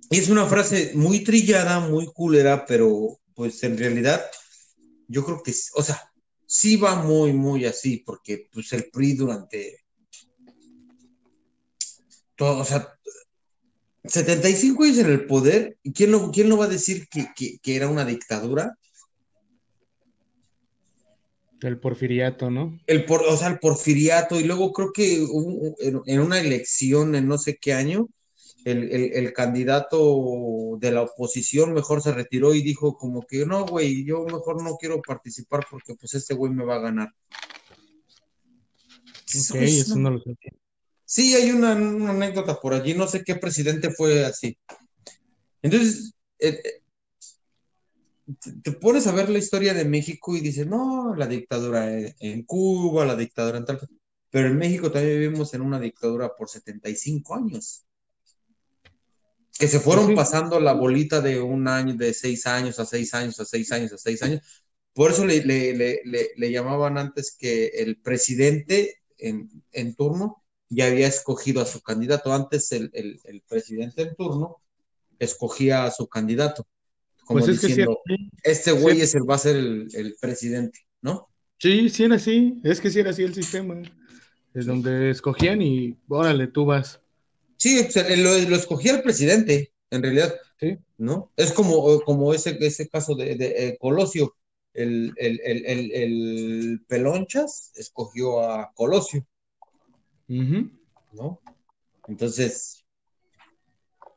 Es una frase muy trillada, muy culera, pero pues en realidad yo creo que, o sea, sí va muy, muy así, porque pues el PRI durante todo, o sea, 75 años en el poder, ¿y quién no, quién no va a decir que, era una dictadura? El porfiriato, ¿no? El por, o sea, el porfiriato, y luego creo que en una elección en no sé qué año, el, candidato de la oposición mejor se retiró y dijo como que no, güey, yo mejor no quiero participar porque pues este güey me va a ganar. Ok, eso no lo sé. Sí, hay una, anécdota por allí, no sé qué presidente fue así. Entonces, eh, eh, te pones a ver la historia de México y dices, no, la dictadura en Cuba, la dictadura en tal... Pero en México también vivimos en una dictadura por 75 años. Que se fueron pasando la bolita de un año, de seis años a seis años, a seis años, a seis años. Por eso le, le, llamaban antes que el presidente en, en turno ya había escogido a su candidato. Antes el, presidente en turno escogía a su candidato. Como pues diciendo, este güey es el, va a ser el, presidente, ¿no? Sí, sí era así. Es que sí era así el sistema. Es donde escogían y órale, tú vas. Sí, lo, escogía el presidente, en realidad. Sí. ¿No? Es como, como ese, ese caso de, eh, Colosio. El, el, Pelonchas escogió a Colosio. ¿No? Entonces.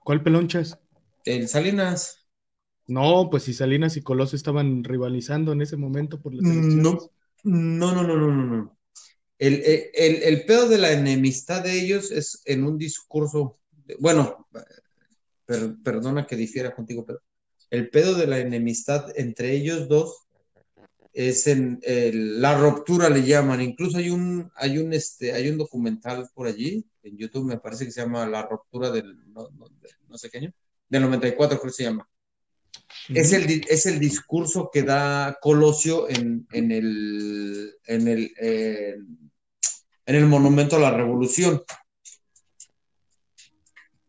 ¿Cuál pelonchas? El Salinas. No, pues si Salinas y Colosio estaban rivalizando en ese momento por las elecciones. No, no, no, no, no, no. El, el, pedo de la enemistad de ellos es en un discurso, bueno, perdona que difiera contigo, pero el pedo de la enemistad entre ellos dos es en la ruptura le llaman. Incluso hay un, hay un, este, hay un documental por allí, en YouTube me parece que se llama La ruptura del, no, sé qué año, del 94 creo que se llama. es, el, es el discurso que da Colosio en, en el, en el, en el monumento a la revolución.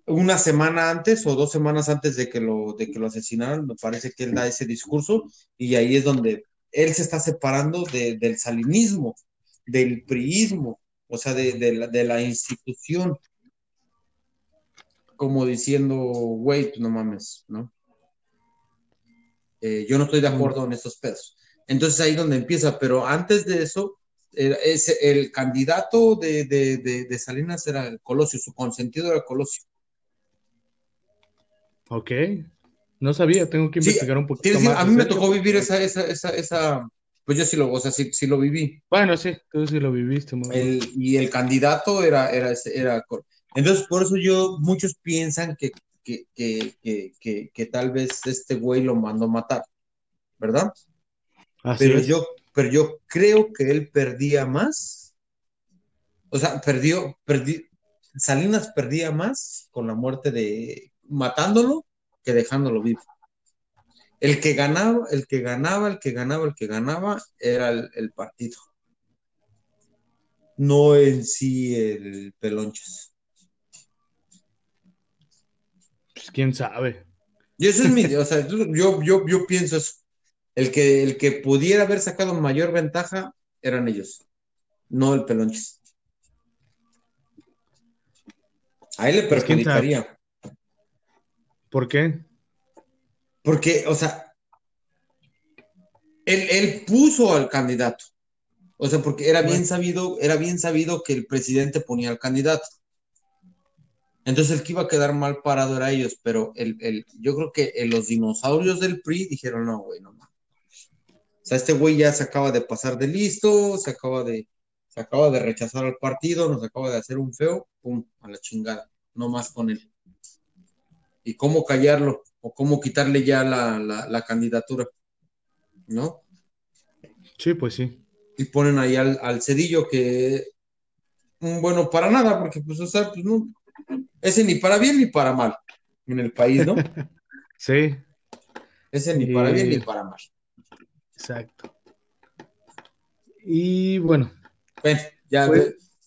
Una semana antes o dos semanas antes de que lo, de que lo asesinaran, me parece que él da ese discurso y ahí es donde él se está separando del salinismo, del priismo, o sea, de, la, institución, como diciendo, güey, pues no mames, ¿no? Eh, yo no estoy de acuerdo en estos pedos. Entonces ahí donde empieza, pero antes de eso, el candidato de, Salinas era el Colosio, su consentido era Colosio. Ok. No sabía, tengo que investigar un poquito más. A mí me tocó vivir esa, esa, esa, esa, pues yo sí lo, o sea, sí, sí lo viví. Bueno, sí, tú sí lo viviste. El, y el candidato era, era, era, entonces por eso yo, muchos piensan que, que, que, que, que, tal vez este güey lo mandó matar, ¿verdad? pero yo, pero yo creo que él perdía más. O sea, perdió, perdió, Salinas perdía más con la muerte de matándolo que dejándolo vivo. El que ganaba, el que ganaba, el que ganaba, el que ganaba era el, partido. No en sí el pelonches. Pues quién sabe. Y eso es mi, o sea, yo, yo, yo pienso eso. El que, el que pudiera haber sacado mayor ventaja eran ellos, no el pelonches. A él le pues, perjudicaría. ¿Por qué? Porque, o sea, él, puso al candidato. O sea, porque era bien sabido, era bien sabido que el presidente ponía al candidato. Entonces el que iba a quedar mal parado era ellos, pero el, yo creo que los dinosaurios del PRI dijeron, no, güey, no más. O sea, este güey ya se acaba de pasar de listo, se acaba de, se acaba de rechazar al partido, nos acaba de hacer un feo, pum, a la chingada, no más con él. ¿Y cómo callarlo? ¿O cómo quitarle ya la, candidatura? ¿No? Sí, pues sí. Y ponen ahí al, cedillo que, mm, bueno, para nada, porque pues, o sea, pues no, ese ni para bien ni para mal en el país, ¿no? sí. Ese ni para bien ni para mal. Exacto. Y bueno. Bueno, ya,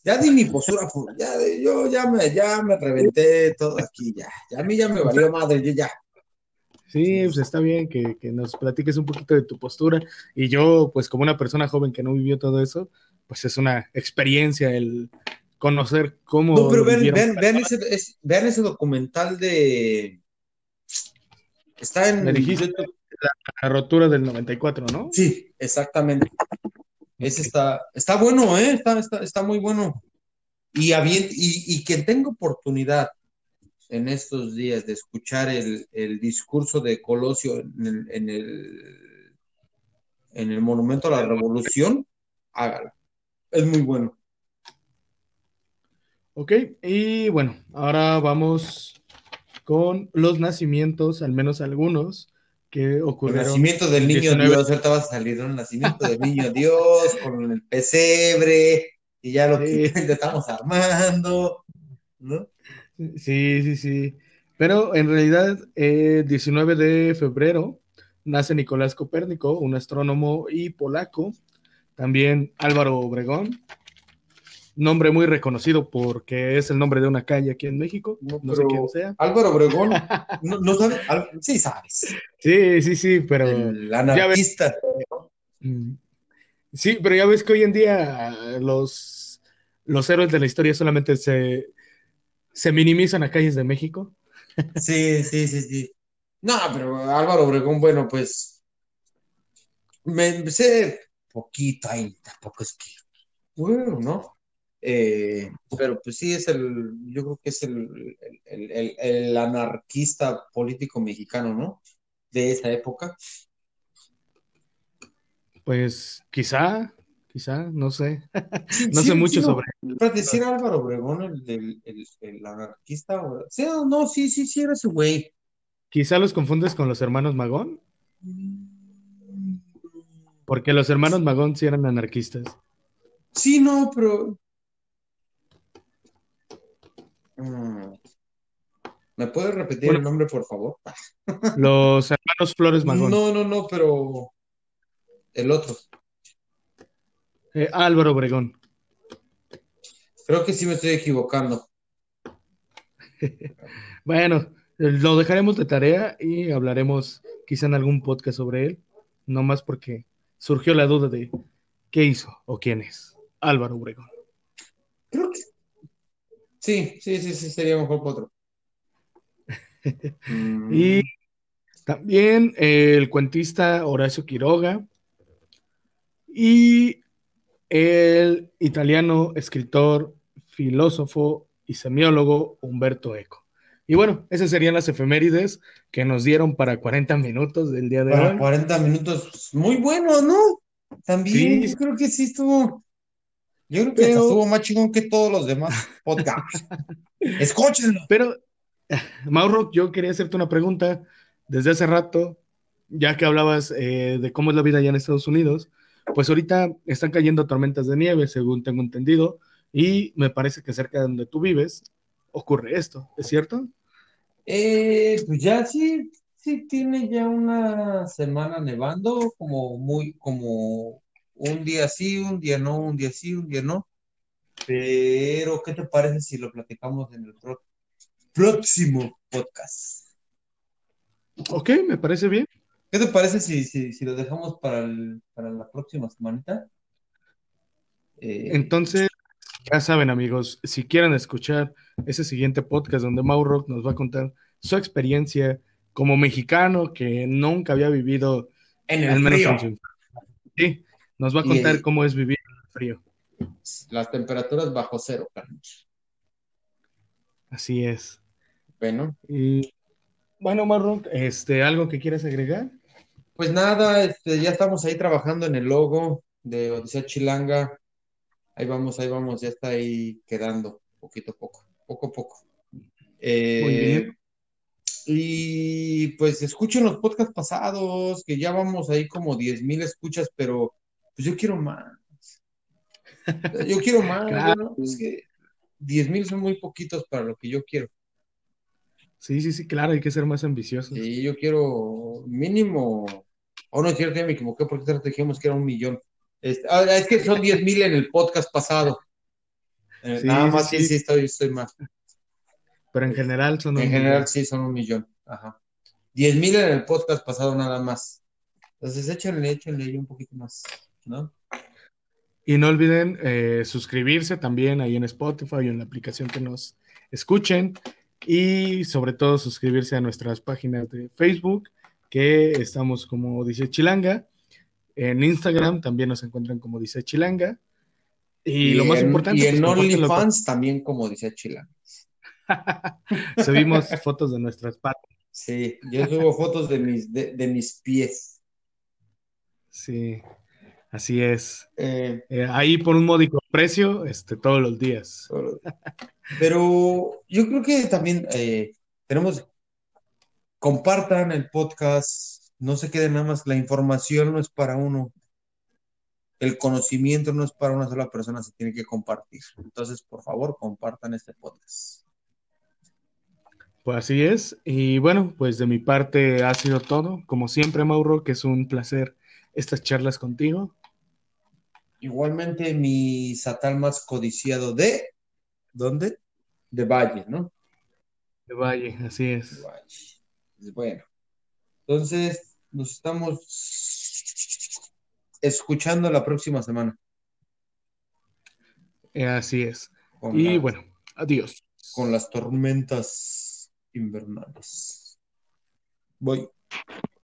ya di mi postura, ya, yo ya me, ya me reventé todo aquí, ya. ya. A mí ya me valió madre, yo ya. Sí, pues está bien que, nos platiques un poquito de tu postura. Y yo, pues como una persona joven que no vivió todo eso, pues es una experiencia el conocer cómo... No, pero vean, vean, ese, vean ese documental de... Está en... Me dijiste la, rotura del 94, ¿no? Sí, exactamente. Ese está, está bueno, ¿eh? Está, está, muy bueno. Y, y, y quien tenga oportunidad en estos días de escuchar el, discurso de Colosio en el, en el, Monumento a la Revolución, hágalo. Es muy bueno. Ok, y bueno, ahora vamos con los nacimientos, al menos algunos, que ocurrieron. El nacimiento del niño Dios, ahorita va a salir el nacimiento del niño Dios con el pesebre y ya lo que estamos armando, ¿no? Sí, sí, sí. Pero en realidad, el 19 de febrero nace Nicolás Copérnico, un astrónomo y polaco. También Álvaro Obregón, nombre muy reconocido porque es el nombre de una calle aquí en México. No, sé quién sea. Álvaro Obregón, no, sabes, sí sabes. Sí, sí, sí, pero. El anarquista. Mm. Sí, pero ya ves que hoy en día los, los héroes de la historia solamente se, se minimizan a calles de México. Sí, sí, sí, sí. No, pero Álvaro Obregón, bueno, pues me sé poquito ahí, tampoco es que, bueno, ¿no? Eh, pero pues sí es el, yo creo que es el, el, anarquista político mexicano, ¿no? De esa época. Pues quizá, quizá, no sé. no sé mucho sobre. Para decir Álvaro Obregón, el, anarquista. Sí, no, sí, sí, sí, era ese güey. Quizá los confundes con los hermanos Magón. Porque los hermanos Magón sí eran anarquistas. Sí, no, pero Mm. ¿Me puedes repetir el nombre, por favor? Los hermanos Flores Magón. No, no, no, pero el otro. Eh, Álvaro Obregón. Creo que sí me estoy equivocando. bueno, lo dejaremos de tarea y hablaremos quizá en algún podcast sobre él, no más porque surgió la duda de qué hizo o quién es Álvaro Obregón. Sí, sí, sí, sí, sería mejor que otro. y también el cuentista Horacio Quiroga y el italiano escritor, filósofo y semiólogo Humberto Eco. Y bueno, esas serían las efemérides que nos dieron para 40 minutos del día de hoy. 40 minutos, muy bueno, ¿no? También, creo que sí estuvo, yo creo que estuvo más chingón que todos los demás podcasts. Escúchenlo. Pero, Mauro, yo quería hacerte una pregunta desde hace rato, ya que hablabas eh, de cómo es la vida allá en Estados Unidos, pues ahorita están cayendo tormentas de nieve, según tengo entendido, y me parece que cerca de donde tú vives ocurre esto, ¿es cierto? Eh, pues ya sí, sí tiene ya una semana nevando, como muy, como un día sí, un día no, un día sí, un día no. Pero, ¿qué te parece si lo platicamos en el próximo podcast? Ok, me parece bien. ¿Qué te parece si, si, si lo dejamos para, el- para la próxima semanita? Eh, Entonces, ya saben amigos, si quieren escuchar ese siguiente podcast donde Mauro nos va a contar su experiencia como mexicano que nunca había vivido, en al el menos frío. en su. Sí, nos va a Y- contar cómo es vivir en el frío. Las temperaturas bajo cero, Carlos. Así es. Bueno, Y bueno, Mauro, este, ¿algo que quieras agregar? pues nada, este, ya estamos ahí trabajando en el logo de Odisea Chilanga. Ahí vamos, ahí vamos, ya está ahí quedando, poquito a poco, poco a poco. Eh, Muy bien. Y pues escuchen los podcasts pasados, que ya vamos ahí como 10 mil escuchas, pero pues yo quiero más. Yo quiero más, Claro. ¿no? Es que 10 mil son muy poquitos para lo que yo quiero. Sí, sí, sí, claro, hay que ser más ambiciosos. Sí, yo quiero mínimo. Oh, no es cierto, ya me equivoqué porque te dijimos que era un millón. Este, ah, es que son 10 mil en el podcast pasado. Eh, Sí, nada más, sí, sí. sí, estoy, estoy más. Pero en general son En un general, millón. sí, son un millón. Ajá. 10 mil en el podcast pasado nada más. Entonces, échenle, échenle un poquito más, ¿no? Y no olviden eh, suscribirse también ahí en Spotify o en la aplicación que nos escuchen. Y sobre todo suscribirse a nuestras páginas de Facebook, que estamos como dice Chilanga. En Instagram también nos encuentran como dice Chilanga. Y, lo más en, importante, y en OnlyFans también, como dice Chila. con- subimos fotos de nuestras patas. Sí, yo subo fotos de mis, de, de mis pies. Sí, así es. Eh, Eh, ahí por un módico precio, este, todos los días. pero yo creo que también eh, tenemos, compartan el podcast, no se queden nada más, la información no es para uno, el conocimiento no es para una sola persona, se tiene que compartir. Entonces, por favor, compartan este podcast. Pues así es. Y bueno, pues de mi parte ha sido todo. Como siempre, Mauro, que es un placer estas charlas contigo. Igualmente, mi satal más codiciado de, ¿dónde? De Valle, ¿no? De Valle, así De es. Valle. Pues Bueno, entonces nos estamos escuchando la próxima semana. Eh, así es. Con Y bueno, adiós. con las tormentas invernales. Voy.